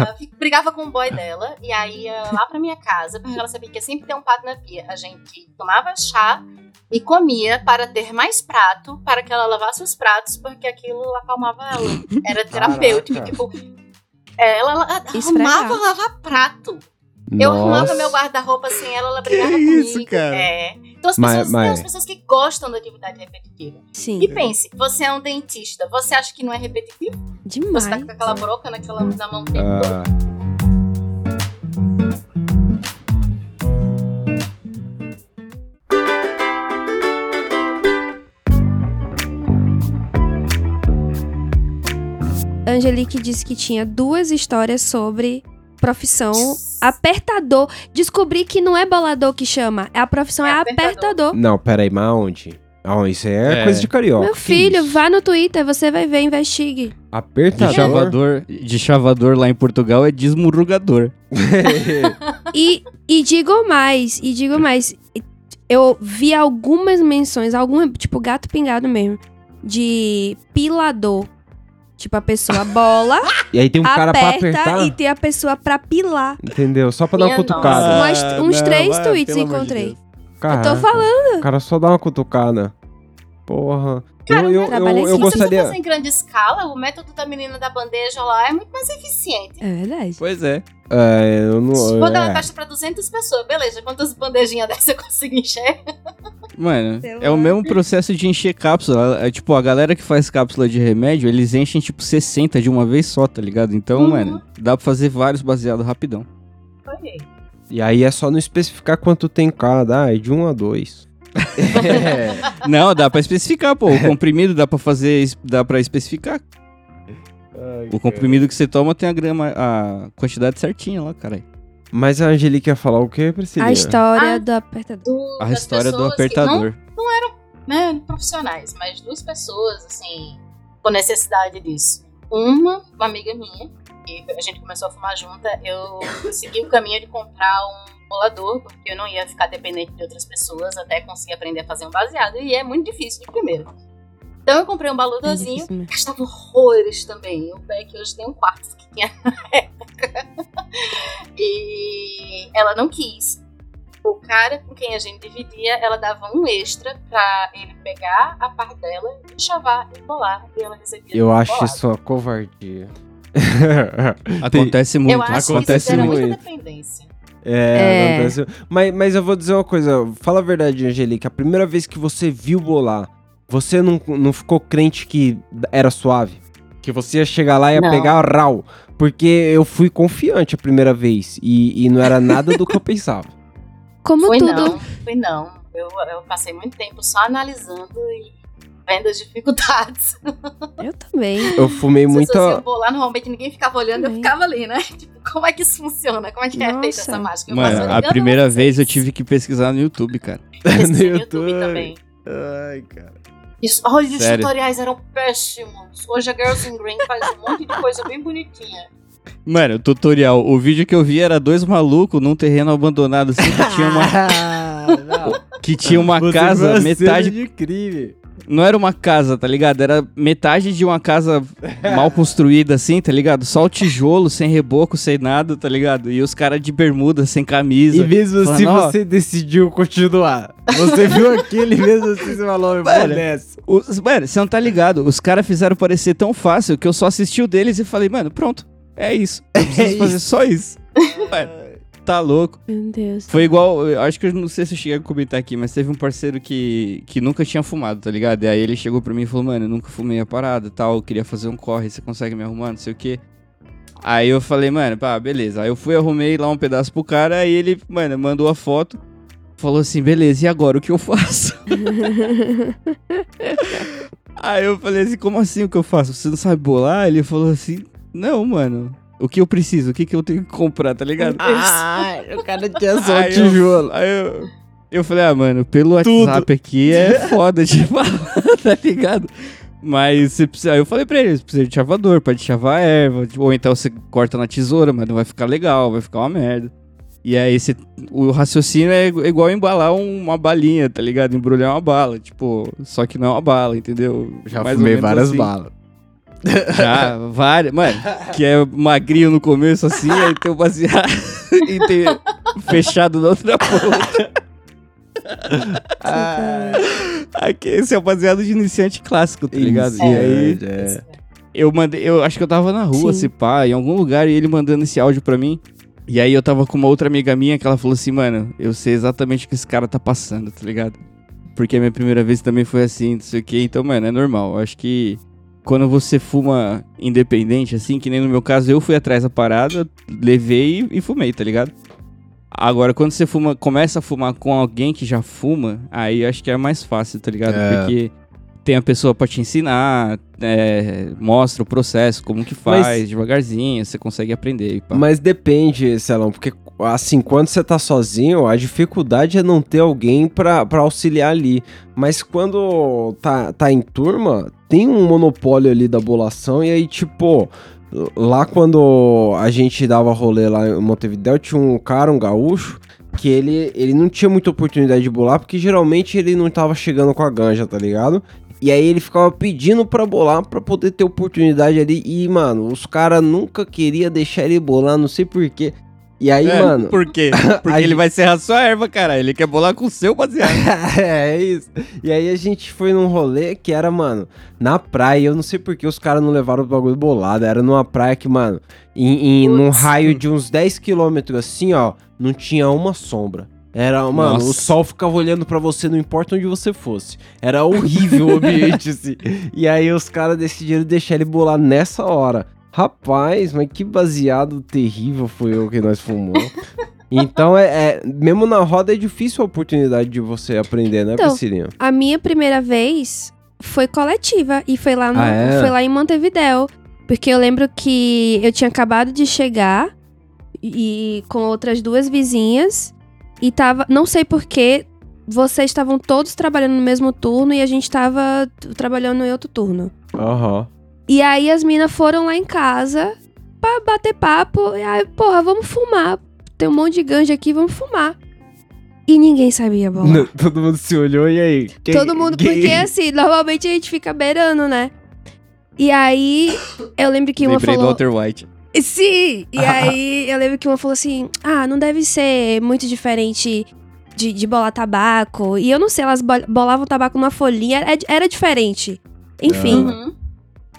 ela fi- brigava com o boy dela e aí ia lá pra minha casa, porque ela sabia que ia sempre ter um prato na pia. A gente tomava chá e comia para ter mais prato, para que ela lavasse os pratos, porque aquilo acalmava ela. Era terapêutico. Caraca. Tipo, é, ela, ela Esfregar. arrumava lavar prato. Eu arrumava Nossa. meu guarda-roupa sem ela, ela brigava Que comigo. isso, cara? É. Então as Mas- pessoas, mas- tem as pessoas que gostam da atividade repetitiva. Sim, E pense, você é um dentista, você acha que não é repetitivo? demais. Você tá com aquela broca naquela, na mão o tempo todo? Ah, Angelique disse que tinha duas histórias sobre profissão apertador. Descobri que não é bolador que chama, a profissão é, É apertador. apertador. não, peraí, mas aonde? Ah, isso aí é, É. coisa de carioca. Meu filho, vá no Twitter, você vai ver, investigue. De Apertador? chavador, de chavador lá em Portugal é desmurrugador. [laughs] E, e digo mais, e digo mais. Eu vi algumas menções, alguma, tipo gato pingado mesmo, de pilador. Tipo, a pessoa bola, [laughs] e aí tem um cara pra aperta apertar. e tem a pessoa pra pilar. Entendeu? Só pra dar uma cutucada. Umas- uns não, três vai, tweets amor de encontrei. Deus. Eu Caraca, tô falando. O cara só dá uma cutucada. Porra. Cara, eu eu, trabalha eu, eu Se você gostaria. em grande escala, o método da menina da bandeja lá é muito mais eficiente. É verdade. Pois é. É, eu não. Vou dar uma é. festa pra 200 pessoas, beleza. Quantas bandejinhas [laughs] dessas eu consigo encher? Mano, Sei é o mesmo processo de encher cápsula. É, tipo, a galera que faz cápsula de remédio, eles enchem tipo 60 de uma vez só, tá ligado? Então, Uhum. mano, dá pra fazer vários baseados rapidão. Foi. E aí é só não especificar quanto tem cada. Ah, é de um a dois. É. [laughs] Não, dá pra especificar, pô. O comprimido dá pra fazer, dá pra especificar. O comprimido que você toma tem a grama, a quantidade certinha lá, caralho. Mas a Angelique ia falar o quê, Priscila? A história Ah. do apertador. Do- A história do que apertador. Não, né, profissionais, mas duas pessoas, assim, com necessidade disso. Uma, uma amiga minha, que a gente começou a fumar junta, eu segui o caminho de comprar um bolador, porque eu não ia ficar dependente de outras pessoas até conseguir aprender a fazer um baseado, e é muito difícil de primeiro. Então eu comprei um É boladorzinho, difícil mesmo. gastava horrores também. O Beck hoje tem um quarto que tinha [laughs] na época. E ela não quis. O cara com quem a gente dividia, ela dava um extra pra ele pegar a parte dela e chavar e bolar. E ela recebia Eu acho bolado. isso uma covardia. Acontece muito, Eu acho que acontece isso gera muito. muita dependência. É, É. acontece. Mas, mas eu vou dizer uma coisa. Fala a verdade, Angelique. A primeira vez que você viu bolar, você não, não ficou crente que era suave? Que você ia chegar lá e ia Não. pegar rau? Porque eu fui confiante a primeira vez. E, e não era nada do que eu pensava. Como Foi tudo. não, foi não. Eu, eu passei muito tempo só analisando e vendo as dificuldades. [laughs] Eu também. Eu fumei pessoas iam muita. bolar, normalmente ninguém ficava olhando, eu Também. ficava ali, né? [laughs] Tipo, como é que isso funciona? Como é que é feita essa mágica? Eu Mano, a primeira vocês. vez eu tive que pesquisar no YouTube, cara. [laughs] Pesquisei no no YouTube também. Ai, cara. Isso, olha, os Sério? tutoriais eram péssimos. Hoje a Girls in Green faz um monte de coisa bem bonitinha. Mano, tutorial. O vídeo que eu vi era dois malucos num terreno abandonado, assim, que tinha uma, que tinha uma Você casa, metade. de crime. Não era uma casa, tá ligado? Era metade de uma casa mal [laughs] construída, assim, tá ligado? Só o tijolo, sem reboco, sem nada, tá ligado? E os caras de bermuda, sem camisa. E mesmo assim Falando, ó. você decidiu continuar. Você viu [laughs] aquele mesmo assim você falou, eu vou nessa. Os, mano, você não tá ligado? Os caras fizeram parecer tão fácil que eu só assisti o deles e falei, mano, pronto. É isso. Eu preciso [laughs] É fazer isso. só isso. Mano, tá louco. Meu Deus. Foi igual, eu acho que eu não sei se eu cheguei a comentar aqui, mas teve um parceiro que, que nunca tinha fumado, tá ligado? E aí ele chegou pra mim e falou, mano, eu nunca fumei a parada e tal, eu queria fazer um corre, você consegue me arrumar, não sei o quê. Aí eu falei, mano, pá, beleza. Aí eu fui, arrumei lá um pedaço pro cara, aí ele, mano, mandou a foto, falou assim, beleza, e agora o que eu faço? [laughs] aí eu falei assim, como assim o que eu faço? Você não sabe bolar? Ele falou assim, não, mano, o que eu preciso? O que, que eu tenho que comprar, tá ligado? Ah, [laughs] o cara tinha só um Aí eu- tijolo. Aí eu, eu falei, ah, mano, pelo WhatsApp aqui é [laughs] foda de falar, [laughs] tá ligado? Mas você precisa. Aí eu falei pra ele, você precisa de chavador, pode chavar a erva. Ou então você corta na tesoura, mas não vai ficar legal, vai ficar uma merda. E aí você, o raciocínio é igual embalar um- uma balinha, tá ligado? Embrulhar uma bala, tipo, só que não é uma bala, entendeu? Já Mais fumei várias assim. balas. [laughs] Já, várias. Mano, que é magrinho no começo, assim, aí tem o baseado [laughs] e tem fechado na outra ponta. Ah, Aqui, esse é o baseado de iniciante clássico, tá ligado? Isso, E aí, é. eu mandei, eu acho que eu tava na rua, Sim. se pá, em algum lugar, e ele mandando esse áudio pra mim. E aí eu tava com uma outra amiga minha que ela falou assim, mano, eu sei exatamente o que esse cara tá passando, tá ligado? Porque a minha primeira vez também foi assim, não sei o que, então, mano, é normal. Eu acho que quando você fuma independente, assim, que nem no meu caso, eu fui atrás da parada, levei e, e fumei, tá ligado? Agora, quando você fuma, começa a fumar com alguém que já fuma, aí acho que é mais fácil, tá ligado? É. Porque tem a pessoa pra te ensinar, é, mostra o processo, como que faz, Mas- devagarzinho, você consegue aprender. Mas depende, Celão, porque assim, quando você tá sozinho, a dificuldade é não ter alguém pra, pra auxiliar ali. Mas quando tá, tá em turma, tem um monopólio ali da bolação, e aí, tipo, lá quando a gente dava rolê lá em Montevideo, tinha um cara, um gaúcho, que ele, ele não tinha muita oportunidade de bolar, porque geralmente ele não tava chegando com a ganja, tá ligado? E aí ele ficava pedindo pra bolar pra poder ter oportunidade ali. E, mano, os caras nunca queria deixar ele bolar, não sei porquê. E aí, É, mano. Por quê? [laughs] Porque ele vai serrar sua erva, cara. Ele quer bolar com o seu baseado. é, [laughs] é isso. E aí a gente foi num rolê que era, mano, na praia. Eu não sei porque os caras não levaram o bagulho bolado. Era numa praia que, mano, em, em- num raio de uns 10 quilômetros assim, ó, não tinha uma sombra. Era, mano, Nossa. o sol ficava olhando pra você, não importa onde você fosse. Era horrível o ambiente, [laughs] assim. E aí os caras decidiram deixar ele bolar nessa hora. Rapaz, mas que baseado terrível foi o que nós fumamos. [laughs] Então, é, é- mesmo na roda é difícil a oportunidade de você aprender, né, Então, Priscilinha? A minha primeira vez foi coletiva e foi lá, no, Ah, é? foi lá em Montevidéu. Porque eu lembro que eu tinha acabado de chegar e com outras duas vizinhas e tava, não sei porquê, vocês estavam todos trabalhando no mesmo turno e a gente tava trabalhando em outro turno. Aham. E aí as minas foram lá em casa pra bater papo. E aí, porra, vamos fumar. Tem um monte de ganja aqui, vamos fumar. E ninguém sabia bolar. Não, [laughs] Todo mundo se olhou e aí? Quem- Todo mundo, quem- porque assim, normalmente a gente fica beirando, né? E aí, eu lembro que uma Lembrei do falou. Walter White. Sim! E aí, eu lembro que uma falou assim: ah, não deve ser muito diferente de, de bolar tabaco. E eu não sei, elas bol- bolavam tabaco numa folhinha, era, era diferente. Enfim. Uhum.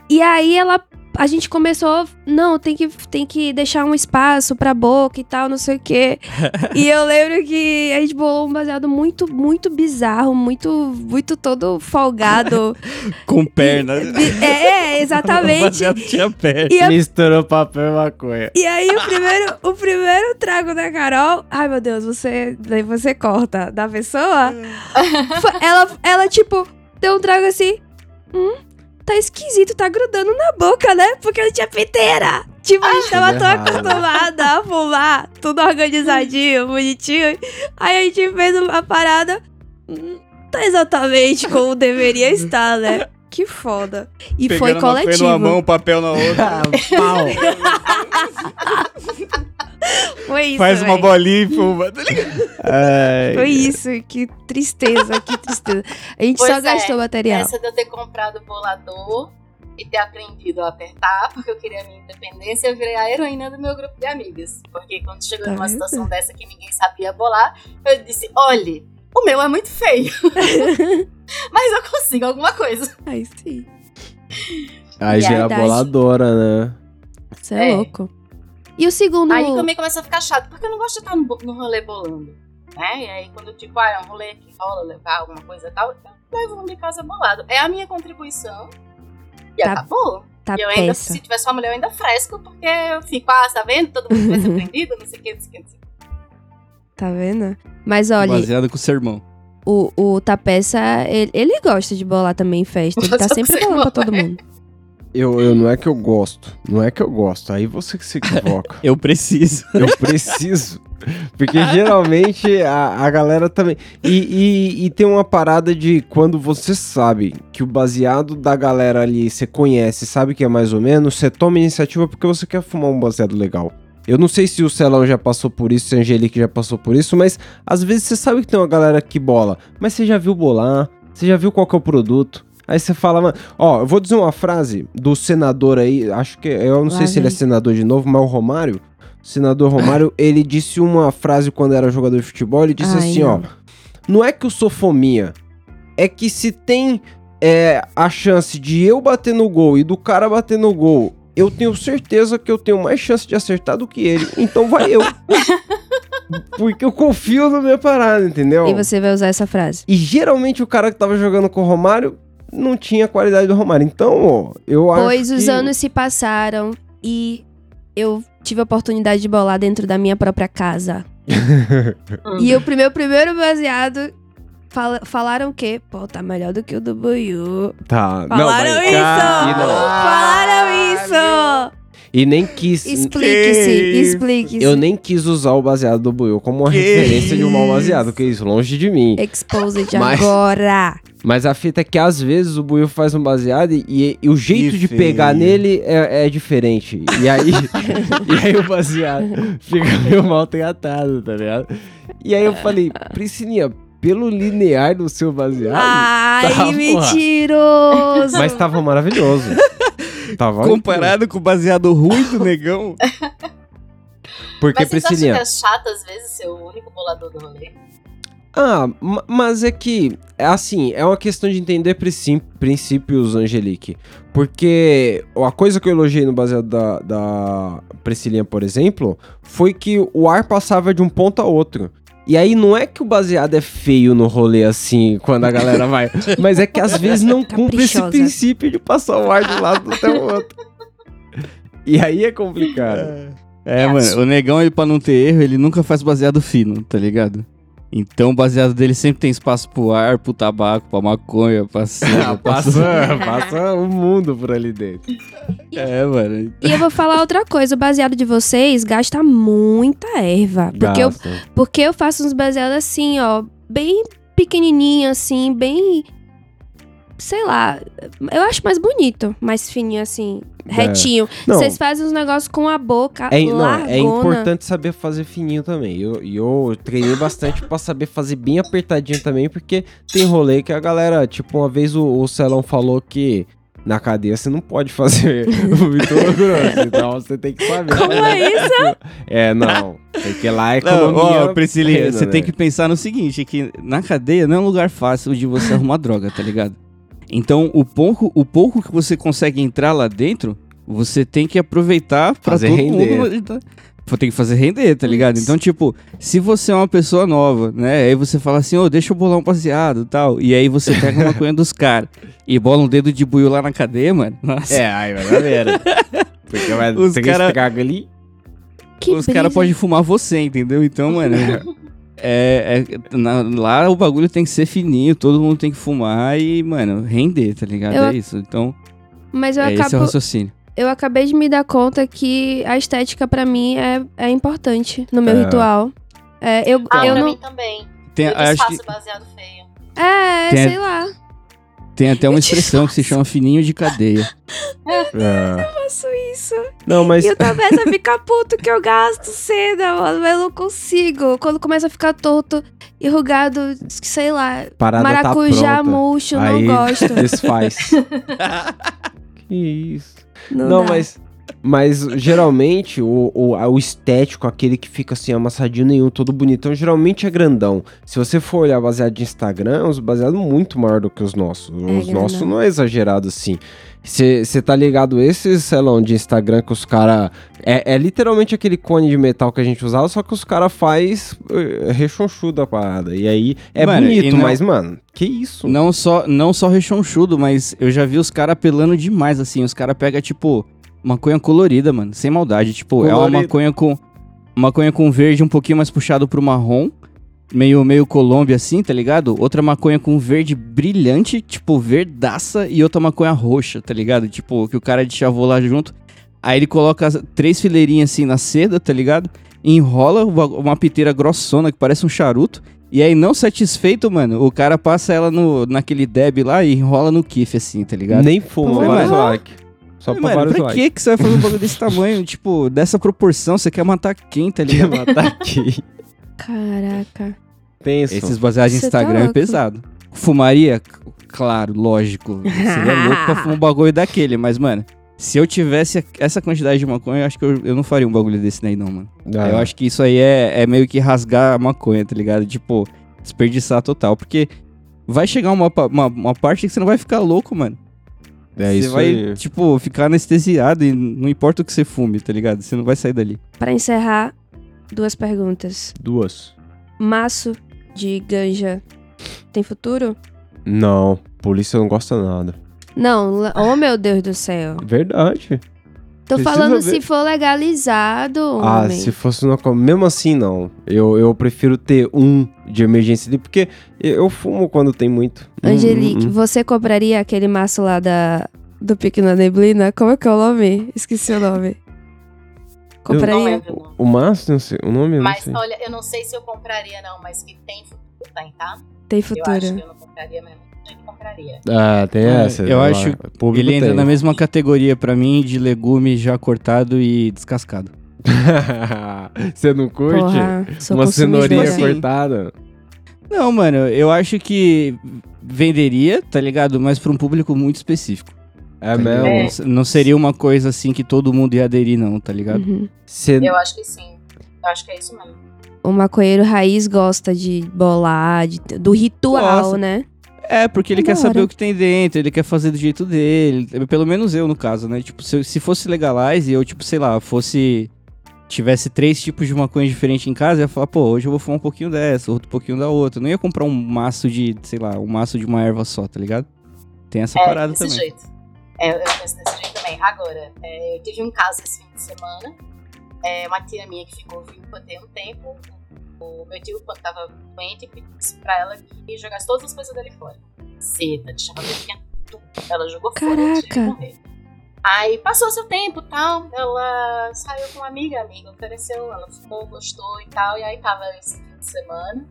E aí ela. A gente começou, não, tem que, tem que deixar um espaço pra boca e tal, não sei o quê. [laughs] e eu lembro que a gente bolou um baseado muito, muito bizarro, muito, muito todo folgado. [laughs] Com perna. é, é, [laughs] O exatamente. baseado tinha perna. E, a- Misturou papel e maconha. e aí o primeiro, o primeiro trago da Carol, ai meu Deus, você, daí você corta da pessoa. Foi- ela, ela tipo, deu um trago assim, hum, tá esquisito, tá grudando na boca, né? Porque não tinha piteira. Tipo, a gente tava tão acostumada a fumar, tudo organizadinho, bonitinho. Aí a gente fez uma parada, hum, tá exatamente como deveria estar, né? Que foda. E foi Pegando maconha coletivo. numa mão, papel na outra. [laughs] Ah, pau. [laughs] [laughs] Foi isso, Faz uma véi. bolinha e fuma. Tá ligado? Ai, Foi isso, que tristeza, que tristeza. A gente Pois só é, gastou material. Essa de eu ter comprado o bolador e ter aprendido a apertar, porque eu queria a minha independência, eu virei a heroína do meu grupo de amigas. Porque quando chegou Tá numa vendo? situação dessa que ninguém sabia bolar, eu disse: olhe, o meu é muito feio. [laughs] Mas eu consigo alguma coisa. Sim. Aí já é a boladora, né? Você é, É. louco. E o segundo. Aí comigo começou a ficar chato, porque eu não gosto de estar no, no rolê bolando. Né? E aí, quando tipo, ah, é um rolê que rola levar alguma coisa e tal, eu levo um de casa bolado. É a minha contribuição. E Tá- acabou. tá E eu ainda, peça. se tivesse uma mulher, eu ainda fresco, porque eu fico, ah, tá vendo? Todo mundo vai ser [laughs] prendido, não sei o que, não sei o que, não sei o que. Tá vendo? Mas olha, Baseado com o sermão. o, o Tapeça, ele, ele gosta de bolar também em festa. Ele tá sempre bolando pra todo é. mundo. Eu, eu não é que eu gosto. Não é que eu gosto. Aí você que se equivoca. [laughs] Eu preciso. Eu preciso. Porque geralmente a, a galera também. E, e, e tem uma parada de quando você sabe que o baseado da galera ali você conhece, sabe que é mais ou menos, você toma iniciativa porque você quer fumar um baseado legal. Eu não sei se o Celão já passou por isso, se a Angelique já passou por isso, mas às vezes você sabe que tem uma galera que bola, mas você já viu bolar, você já viu qual que é o produto. Aí você fala, mano, ó, eu vou dizer uma frase do senador aí, acho que, eu não Lá sei se ele é vem. senador de novo, mas o Romário, o senador Romário, [laughs] ele disse uma frase quando era jogador de futebol, ele disse Ai, assim, ó, não. é que eu sou fominha, é que se tem é, a chance de eu bater no gol e do cara bater no gol, eu tenho certeza que eu tenho mais chance de acertar do que ele, então vai eu. [laughs] Porque eu confio na minha parada, entendeu? E você vai usar essa frase. E geralmente o cara que tava jogando com o Romário não tinha a qualidade do Romário. Então, ó, eu Pois acho os que... anos se passaram e eu tive a oportunidade de bolar dentro da minha própria casa. [laughs] E o meu primeiro baseado fala- falaram o quê? Pô, tá melhor do que o do Buiu. Tá. Falaram mas- isso! Cara, não. Falaram isso! E nem quis... Explique-se, Que explique-se. Eu nem quis usar o baseado do Buiu como uma Que referência de um mau baseado, que isso, longe de mim. Exposed Mas- agora. Mas a fita é que às vezes o Buiu faz um baseado e, e- e o jeito Que de feio. pegar nele é, é diferente. E aí, [laughs] e aí o baseado fica meio mal tratado, tá ligado? E aí eu falei, Priscilinha, pelo linear do seu baseado, Ai, tá, porra. mentiroso. mas tava maravilhoso. Tava [laughs] Comparado com o baseado ruim do negão. Porque, Mas Priscilinha, é chato, às vezes, ser o único bolador do rolê? Ah, ma- mas é que, é assim, é uma questão de entender princíp- princípios, Angelique. Porque a coisa que eu elogiei no baseado da, da Priscilinha, por exemplo, foi que o ar passava de um ponto a outro. E aí não é que o baseado é feio no rolê assim, quando a galera vai, [laughs] mas é que às vezes não cumpre esse princípio de passar o ar de um lado até o outro. E aí é complicado. É, mano, o negão, ele, pra não ter erro, ele nunca faz baseado fino, tá ligado? Então o baseado dele sempre tem espaço pro ar, pro tabaco, pra maconha, pra [laughs] pra passa, passa o mundo por ali dentro. É, mano. E eu vou falar outra coisa, o baseado de vocês gasta muita erva. Porque eu, Gasta. porque eu faço uns baseados assim, ó, bem pequenininho, assim, bem. Sei lá, eu acho mais bonito, mais fininho, assim, retinho. Não, Vocês fazem uns negócios com a boca É, não, largona. é importante saber fazer fininho também. E eu, eu treinei bastante pra saber fazer bem apertadinho também, porque tem rolê que a galera, tipo, uma vez o, o Celão falou que na cadeia você não pode fazer [laughs] o Vitor grosso, então você tem que saber. Como fazer. é isso? [laughs] É, não. Porque lá é Não, economia. ó, Priscilinha, plena, você tem né? que pensar no seguinte, que na cadeia não é um lugar fácil de você arrumar droga, tá ligado? Então, o pouco, o pouco que você consegue entrar lá dentro, você tem que aproveitar pra Fazer todo render. mundo. tá? Tem que fazer render, tá ligado? Então, tipo, se você é uma pessoa nova, né? Aí você fala assim, ô, deixa eu bolar um baseado e tal. E aí você pega uma maconha dos caras e bola um dedo de buio lá na cadeia, mano. Nossa. É, aí vai dar merda. Porque vai ter cara- estrago ali. Que os caras podem fumar você, entendeu? Então, mano, [laughs] é, é- na- lá o bagulho tem que ser fininho, todo mundo tem que fumar e, mano, render, tá ligado? Eu- É isso. Então, Mas eu, é esse é o acabo, raciocínio. eu acabei de me dar conta que a estética pra mim é, é importante no meu É. ritual. É, eu, Ah, eu pra não. mim também. Tem, eu acho que baseado feio. É, Tem- sei lá. tem até uma Eu expressão que se chama fininho de cadeia. [laughs] É. Faço isso. Não, mas. E eu começo a ficar puto que eu gasto seda, mano. Mas eu não consigo. Quando começa a ficar torto, enrugado, sei lá. Parada tá maracujá pronta. murcho, Aí- não gosto. Desfaz. [laughs] que isso. Não, Não, mas. Mas geralmente o, o, o estético, aquele que fica assim, amassadinho nenhum, todo bonitão, geralmente é grandão. Se você for olhar baseado de Instagram, é uns baseados muito maior do que os nossos. os grandão. nossos não é exagerado assim. Você tá ligado esse salão de Instagram que os cara é, é literalmente aquele cone de metal que a gente usava, só que os cara faz eh, rechonchudo a parada. E aí é Mano, bonito, não- mas, mano, que isso? Não só, não só rechonchudo, mas eu já vi os caras apelando demais, assim. Os caras pegam, tipo, maconha colorida, mano. Sem maldade. Tipo, é uma Colorida. maconha com. Maconha com verde um pouquinho mais puxado pro marrom. Meio, meio Colômbia, assim, tá ligado? Outra maconha com verde brilhante, tipo, verdaça. E outra maconha roxa, tá ligado? Tipo, que o cara deschavou lá junto. Aí ele coloca três fileirinhas assim na seda, tá ligado? Enrola uma piteira grossona que parece um charuto. E aí, não satisfeito, mano, o cara passa ela no, naquele deb lá e enrola no kiff, assim, tá ligado? Nem fuma, Pô, vários mano. like. Só Mas, pra mano, vários pra likes. que, que você vai fazer um bagulho desse tamanho? [laughs] Tipo, dessa proporção, você quer matar quem, tá Quer ligado? matar aqui. Caraca. Pensa. Esses baseados em Você tá Instagram é louco. pesado. Fumaria? claro, lógico. Seria louco pra fumar um [laughs] bagulho daquele, mas, mano, se eu tivesse essa quantidade de maconha, eu acho que eu, eu não faria um bagulho desse daí, não, mano. Ah, Eu acho que isso aí é, é meio que rasgar a maconha, tá ligado? Tipo, desperdiçar total. Porque vai chegar uma, pa- uma, uma parte que você não vai ficar louco, mano. É você isso vai, aí. tipo, ficar anestesiado e não importa o que você fume, tá ligado? Você não vai sair dali. Pra encerrar, duas perguntas. Duas. Maço de ganja tem futuro? Não, polícia não gosta nada. Não, oh meu Deus do céu. Verdade. Tô Precisa falando ver. se for legalizado, Ah, homem. se fosse uma Mesmo assim, não. Eu, eu prefiro ter um de emergência ali, porque eu eu fumo quando tem muito. Angelique, hum, hum. você compraria aquele maço lá da, do Pique na Neblina? Como é que é o nome? Esqueci o nome. Compraria? lembro, não. O Márcio, não sei. O nome eu não Mas sei. olha, eu não sei se eu compraria, não, mas que tem futuro, tem, tá? Tem Eu acho futuro. que eu não compraria mesmo. Eu compraria. Ah, tem É, essa. eu lá, acho público Ele entra tem. na mesma categoria pra mim de legume já cortado e descascado. [laughs] Você não curte? Porra, Uma cenourinha consumidora. Sim. cortada? Não, mano, eu acho que venderia, tá ligado? Mas pra um público muito específico. É tá mesmo? ligado? Não se- Não seria uma coisa assim que todo mundo ia aderir, não, tá ligado? Uhum. Cê- Eu acho que sim. Eu acho que é isso mesmo. O maconheiro raiz gosta de bolar, de- do ritual, Gosta. né? É, porque ele É quer saber o que tem dentro, ele quer fazer do jeito dele. Pelo menos eu, no caso, né? Tipo, se, se fosse legalize e eu, tipo, sei lá, fosse. Tivesse três tipos de maconha diferentes em casa, eu ia falar, pô, hoje eu vou fumar um pouquinho dessa, outro pouquinho da outra. Eu não ia comprar um maço de, sei lá, um maço de uma erva só, tá ligado? Tem essa É, parada desse também. jeito. É, eu penso desse jeito também. Agora, é, eu tive um caso esse fim de semana. É, uma tia minha que ficou viúva tem um tempo. O meu tio, quando tava doente, disse pra ela que jogasse todas as coisas dele fora. Seda, tinha tudo. Ela jogou fora antes de Caraca. morrer. Aí passou seu tempo e tal. Ela saiu com uma amiga, a amiga ofereceu, ela fumou, gostou e tal. E aí tava esse fim de semana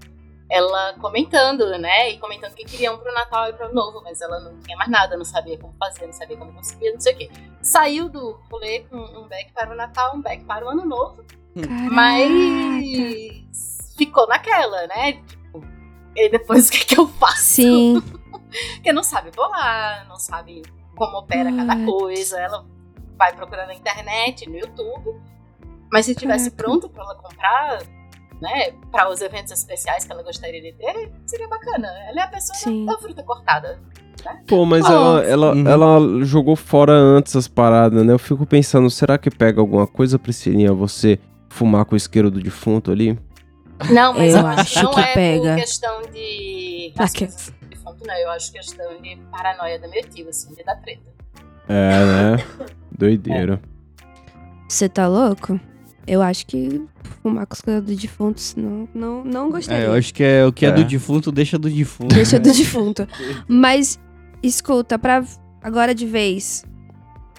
ela comentando, né? E comentando que queriam pro Natal e pro Novo, mas ela não tinha mais nada, não sabia como fazer, não sabia como conseguir, não sei o quê. Saiu do rolê com um back para o Natal, um back para o Ano Novo, Caraca. mas ficou naquela, né? Tipo, e depois o que, que eu faço? Sim. [laughs] Porque não sabe bolar, não sabe como opera cada coisa. Ela vai procurar na internet, no YouTube. Mas se tivesse Caraca. pronto pra ela comprar, né, para os eventos especiais que ela gostaria de ter, seria bacana. Ela é a pessoa Sim. da, da fruta cortada. Pô, mas Oh. ela, ela, Uhum. ela jogou fora antes as paradas, né? Eu fico pensando, será que pega alguma coisa, Priscilinha, você fumar com o isqueiro do defunto ali? Não, mas Eu eu, acho que não que é pega. por questão de Ah, as que- não. Eu acho questão de paranoia da minha tia, assim, de dar treta. É, né? [laughs] Doideira. Você tá louco? Eu acho que fumar com os coisas do defunto, não, não, não gostaria. É, eu acho que é o que é, É. do defunto, deixa do defunto. Deixa do [laughs] defunto. Mas, escuta, pra agora de vez,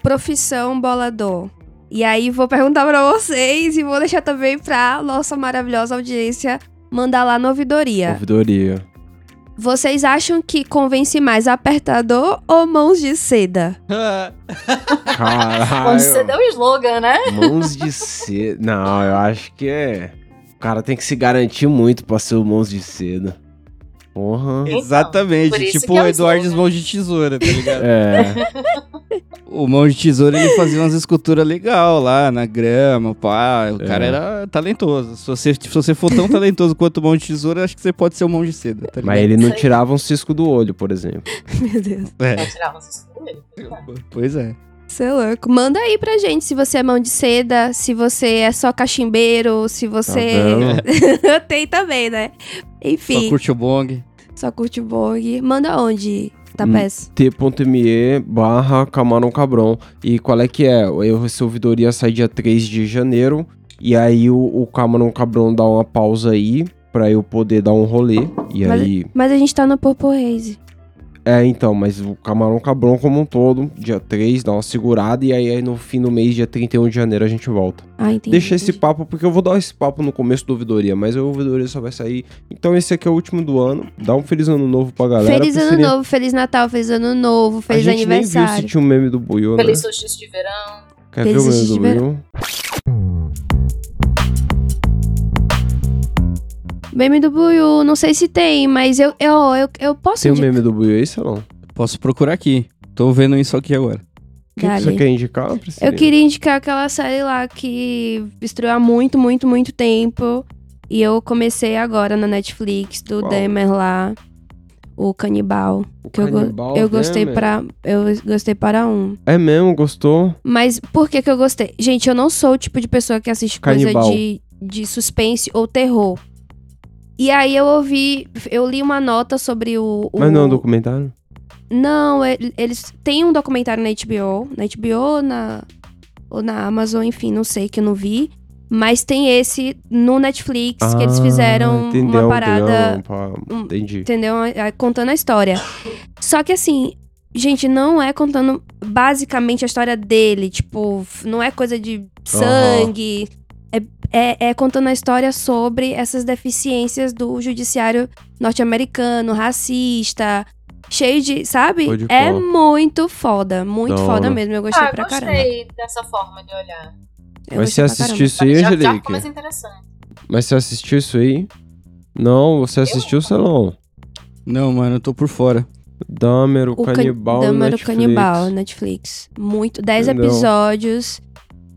profissão bolador. E aí vou perguntar pra vocês e vou deixar também pra nossa maravilhosa audiência mandar lá na ouvidoria. Ouvidoria. Vocês acham que convence mais apertador ou mãos de seda? Caralho. Quando você deu o slogan, né? Mãos de seda. Não, eu acho que é. O cara tem que se garantir muito pra ser o mãos de seda. Porra. Então, Exatamente, tipo é o Eduardo. Mão de Tesoura, tá ligado? É. [laughs] o Mão de Tesoura ele fazia umas esculturas legal lá na grama, pá. O É. cara era talentoso. Se você, se você for tão talentoso quanto o Mão de Tesoura, acho que você pode ser o Mão de Seda, tá ligado? Mas ele não tirava um cisco do olho, por exemplo. Meu Deus. É, Vai tirar vocês com ele. pois é. Você é louco. Manda aí pra gente se você é mão de seda, se você é só cachimbeiro, se Tá você. vendo? [laughs] Tem também, né? Enfim, Só curte o bong. só curte o bong. Manda onde, Hum. Tapés? t.me barra Camarão Cabrão. E qual é que é? Eu, essa ouvidoria sai dia 3 de janeiro. E aí o, o Camarão Cabrão dá uma pausa aí pra eu poder dar um rolê. E Mas- aí. Mas a gente tá no Purple Haze. É, então, mas o Camarão Cabrão como um todo, dia 3, dá uma segurada. E aí, aí no fim do mês, dia 31 de janeiro, a gente volta. Ah, entendi. Deixa esse papo, porque eu vou dar esse papo no começo do ouvidoria, mas o ouvidoria só vai sair. Então esse aqui é o último do ano. Dá um feliz ano novo pra galera. Feliz ano Priscilinha. novo, feliz Natal, feliz ano novo, A feliz gente nem viu se aniversário. tinha um meme do Buiu, né? Feliz solstício de verão. Quer Feliz ver o meme do Buiu? Meme do Buiu, não sei se tem, mas eu, eu, eu, eu posso Tem um indicar. meme do Buiu aí, Salão? Posso procurar aqui. Tô vendo isso aqui agora. O que, que você quer indicar, Priscila? Eu queria indicar aquela série lá que estreou há muito, muito, muito tempo. E eu comecei agora na Netflix, do Qual? Demer lá. O Canibal. O Que eu, go- Canibal eu gostei Demer. para Eu gostei para um. É mesmo, gostou? Mas por que que eu gostei? Gente, eu não sou o tipo de pessoa que assiste Canibal. coisa de, de suspense ou terror. E aí eu ouvi, eu li uma nota sobre o. o- Mas não é um documentário? Não, é- eles têm um documentário na HBO, na HBO na, ou na Amazon, enfim, não sei, que eu não vi. Mas tem esse no Netflix, que eles Ah, fizeram entendeu, uma parada, entendeu, um- Entendi. entendeu? É, Contando a história. Só que assim, gente, não é contando basicamente a história dele. Tipo, não é coisa de sangue. É, é, é contando a história sobre essas deficiências do judiciário norte-americano, racista. Cheio de, sabe? Pode É muito foda. Muito Da foda mesmo. Eu gostei ah, pra caramba. gostei dessa forma de olhar. Eu Mas você assistiu isso aí, já, já Angelique? ficou mais interessante. Mas você assistiu isso aí? Não, você assistiu, Salão? Não, mano, eu tô por fora. Dahmer, o, O Can- Canibal do Netflix. Canibal, Netflix. Muito. 10 Entendeu? episódios.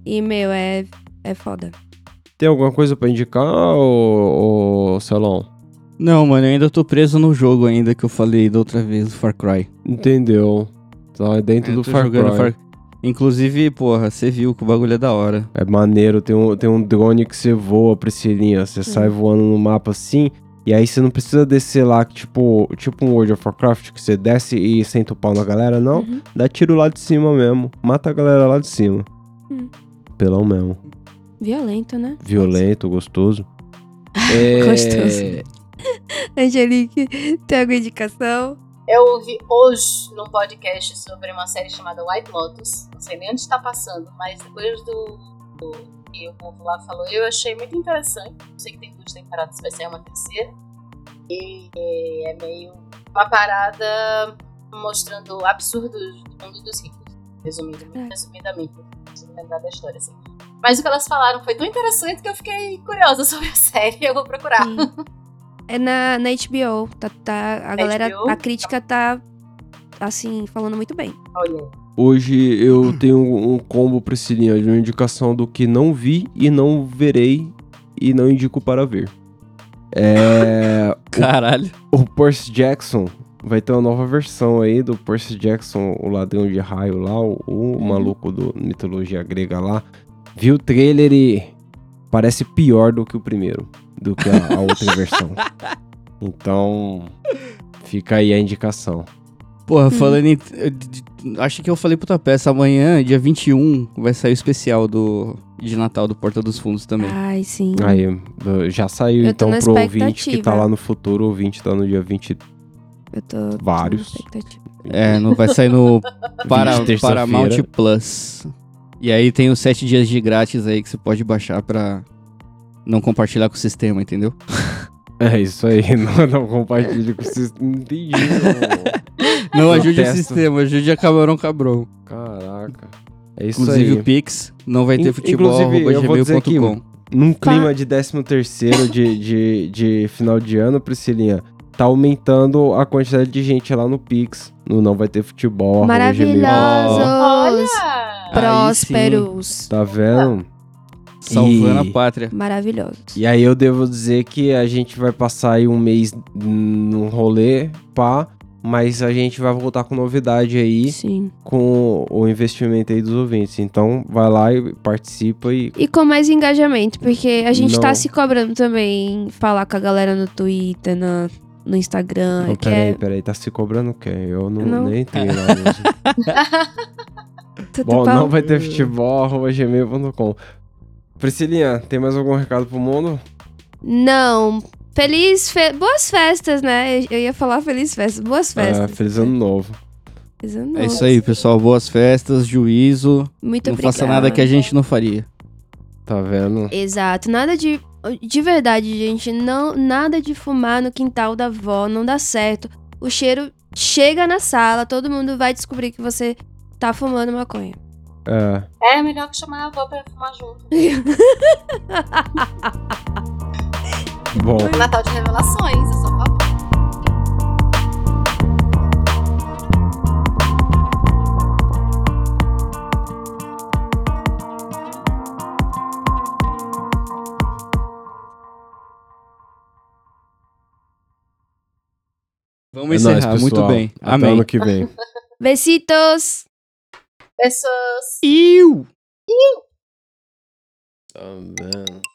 E, meu, é, é foda. Tem alguma coisa pra indicar, ô, ô Salão? Não, mano, eu ainda tô preso no jogo ainda que eu falei da outra vez, do Far Cry. Entendeu. Tá dentro Eu do tô Far Cry. Far- Inclusive, porra, você viu que o bagulho é da hora. É maneiro, tem um, tem um drone que você voa, Priscilinha. Você sai voando no mapa assim, e aí você não precisa descer lá, tipo, tipo um World of Warcraft, que você desce e senta o pau na galera, não. Uhum. Dá tiro lá de cima mesmo. Mata a galera lá de cima. Hum. Pelão mesmo. Violento, né? Violento, gostoso. [laughs] É... Gostoso. [laughs] Angelique, tem alguma indicação? Eu ouvi hoje num podcast sobre uma série chamada White Lotus. Não sei nem onde está passando, mas depois do, do que o povo lá falou, eu achei muito interessante. Sei que tem duas temporadas, vai ser uma terceira. E é meio uma parada mostrando absurdos do mundo dos ricos. Resumindo, muito É. resumidamente, não consigo lembrar da história assim. Mas o que elas falaram foi tão interessante que eu fiquei curiosa [laughs] sobre a série. Eu vou procurar. Sim. É na, na HBO. Tá, tá, a galera, HBO? a crítica tá, assim, falando muito bem. Olha. Hoje eu tenho um combo, Priscilinha, de uma indicação do que não vi e não verei e não indico para ver. É. [laughs] Caralho. o Percy Jackson vai ter uma nova versão aí do Percy Jackson, o ladrão de raio lá, o, o maluco do mitologia grega lá. Viu o trailer e parece pior do que o primeiro, do que a, a outra [laughs] versão. Então, fica aí a indicação. Porra, falando em. Acho que eu falei puta peça. Amanhã, dia 21, vai sair o especial do, de Natal do Porta dos Fundos também. Ai, sim. Aí, já saiu tô então pro ouvinte que tá lá no futuro, o ouvinte tá no dia 20. Eu tô. tô vários. na expectativa. É, não vai sair no [laughs] para. Paramount Plus. E aí tem os 7 dias de grátis aí que você pode baixar pra não compartilhar com o sistema, entendeu? [laughs] É isso aí, [laughs] não, não compartilhe com vocês. Não entendi, não. [laughs] Não ajude o sistema, ajude a Camarão Cabrão. Caraca. É isso Inclusive aí. o Pix não vai ter In- futebol, inclusive, arroba eu vou dizer que- gmail.com. Num clima de 13 terceiro de, de, de final de ano, Priscilinha, tá aumentando a quantidade de gente lá no Pix. No Não Vai Ter Futebol. Maravilhosos! Olha! Prósperos! Tá vendo? Salvando E- a pátria. Maravilhosos. E aí eu devo dizer que a gente vai passar aí um mês num rolê, pá. Mas a gente vai voltar com novidade aí, Sim. com o investimento aí dos ouvintes. Então, vai lá e participa e E com mais engajamento, porque a gente tá Não. se cobrando também falar com a galera no Twitter, no, no Instagram. Não, peraí, é peraí, tá se cobrando o quê? Eu não, Não. nem lá mesmo. [laughs] tudo Bom, não vai ter futebol, arroba gmail.com. Priscilinha, tem mais algum recado pro mundo? Não. Feliz. fe- Boas festas, né? Eu ia falar feliz festas. Boas É, festas. feliz ano novo. Feliz ano É novo. isso aí, pessoal. Boas festas, juízo. Muito não obrigada. faça nada que a gente não faria. Tá vendo? Exato. Nada de. De verdade, gente. Não, nada de fumar no quintal da avó. Não dá certo. O cheiro chega na sala, todo mundo vai descobrir que você tá fumando maconha. É. É melhor que chamar a avó pra fumar junto. [laughs] Bom, É Natal de revelações, eu sou a favor. Vamos é nóis, encerrar. Muito pessoal. bem. Até Amém. ano que vem. Besitos! Pessoas. Iu! Tá vendo?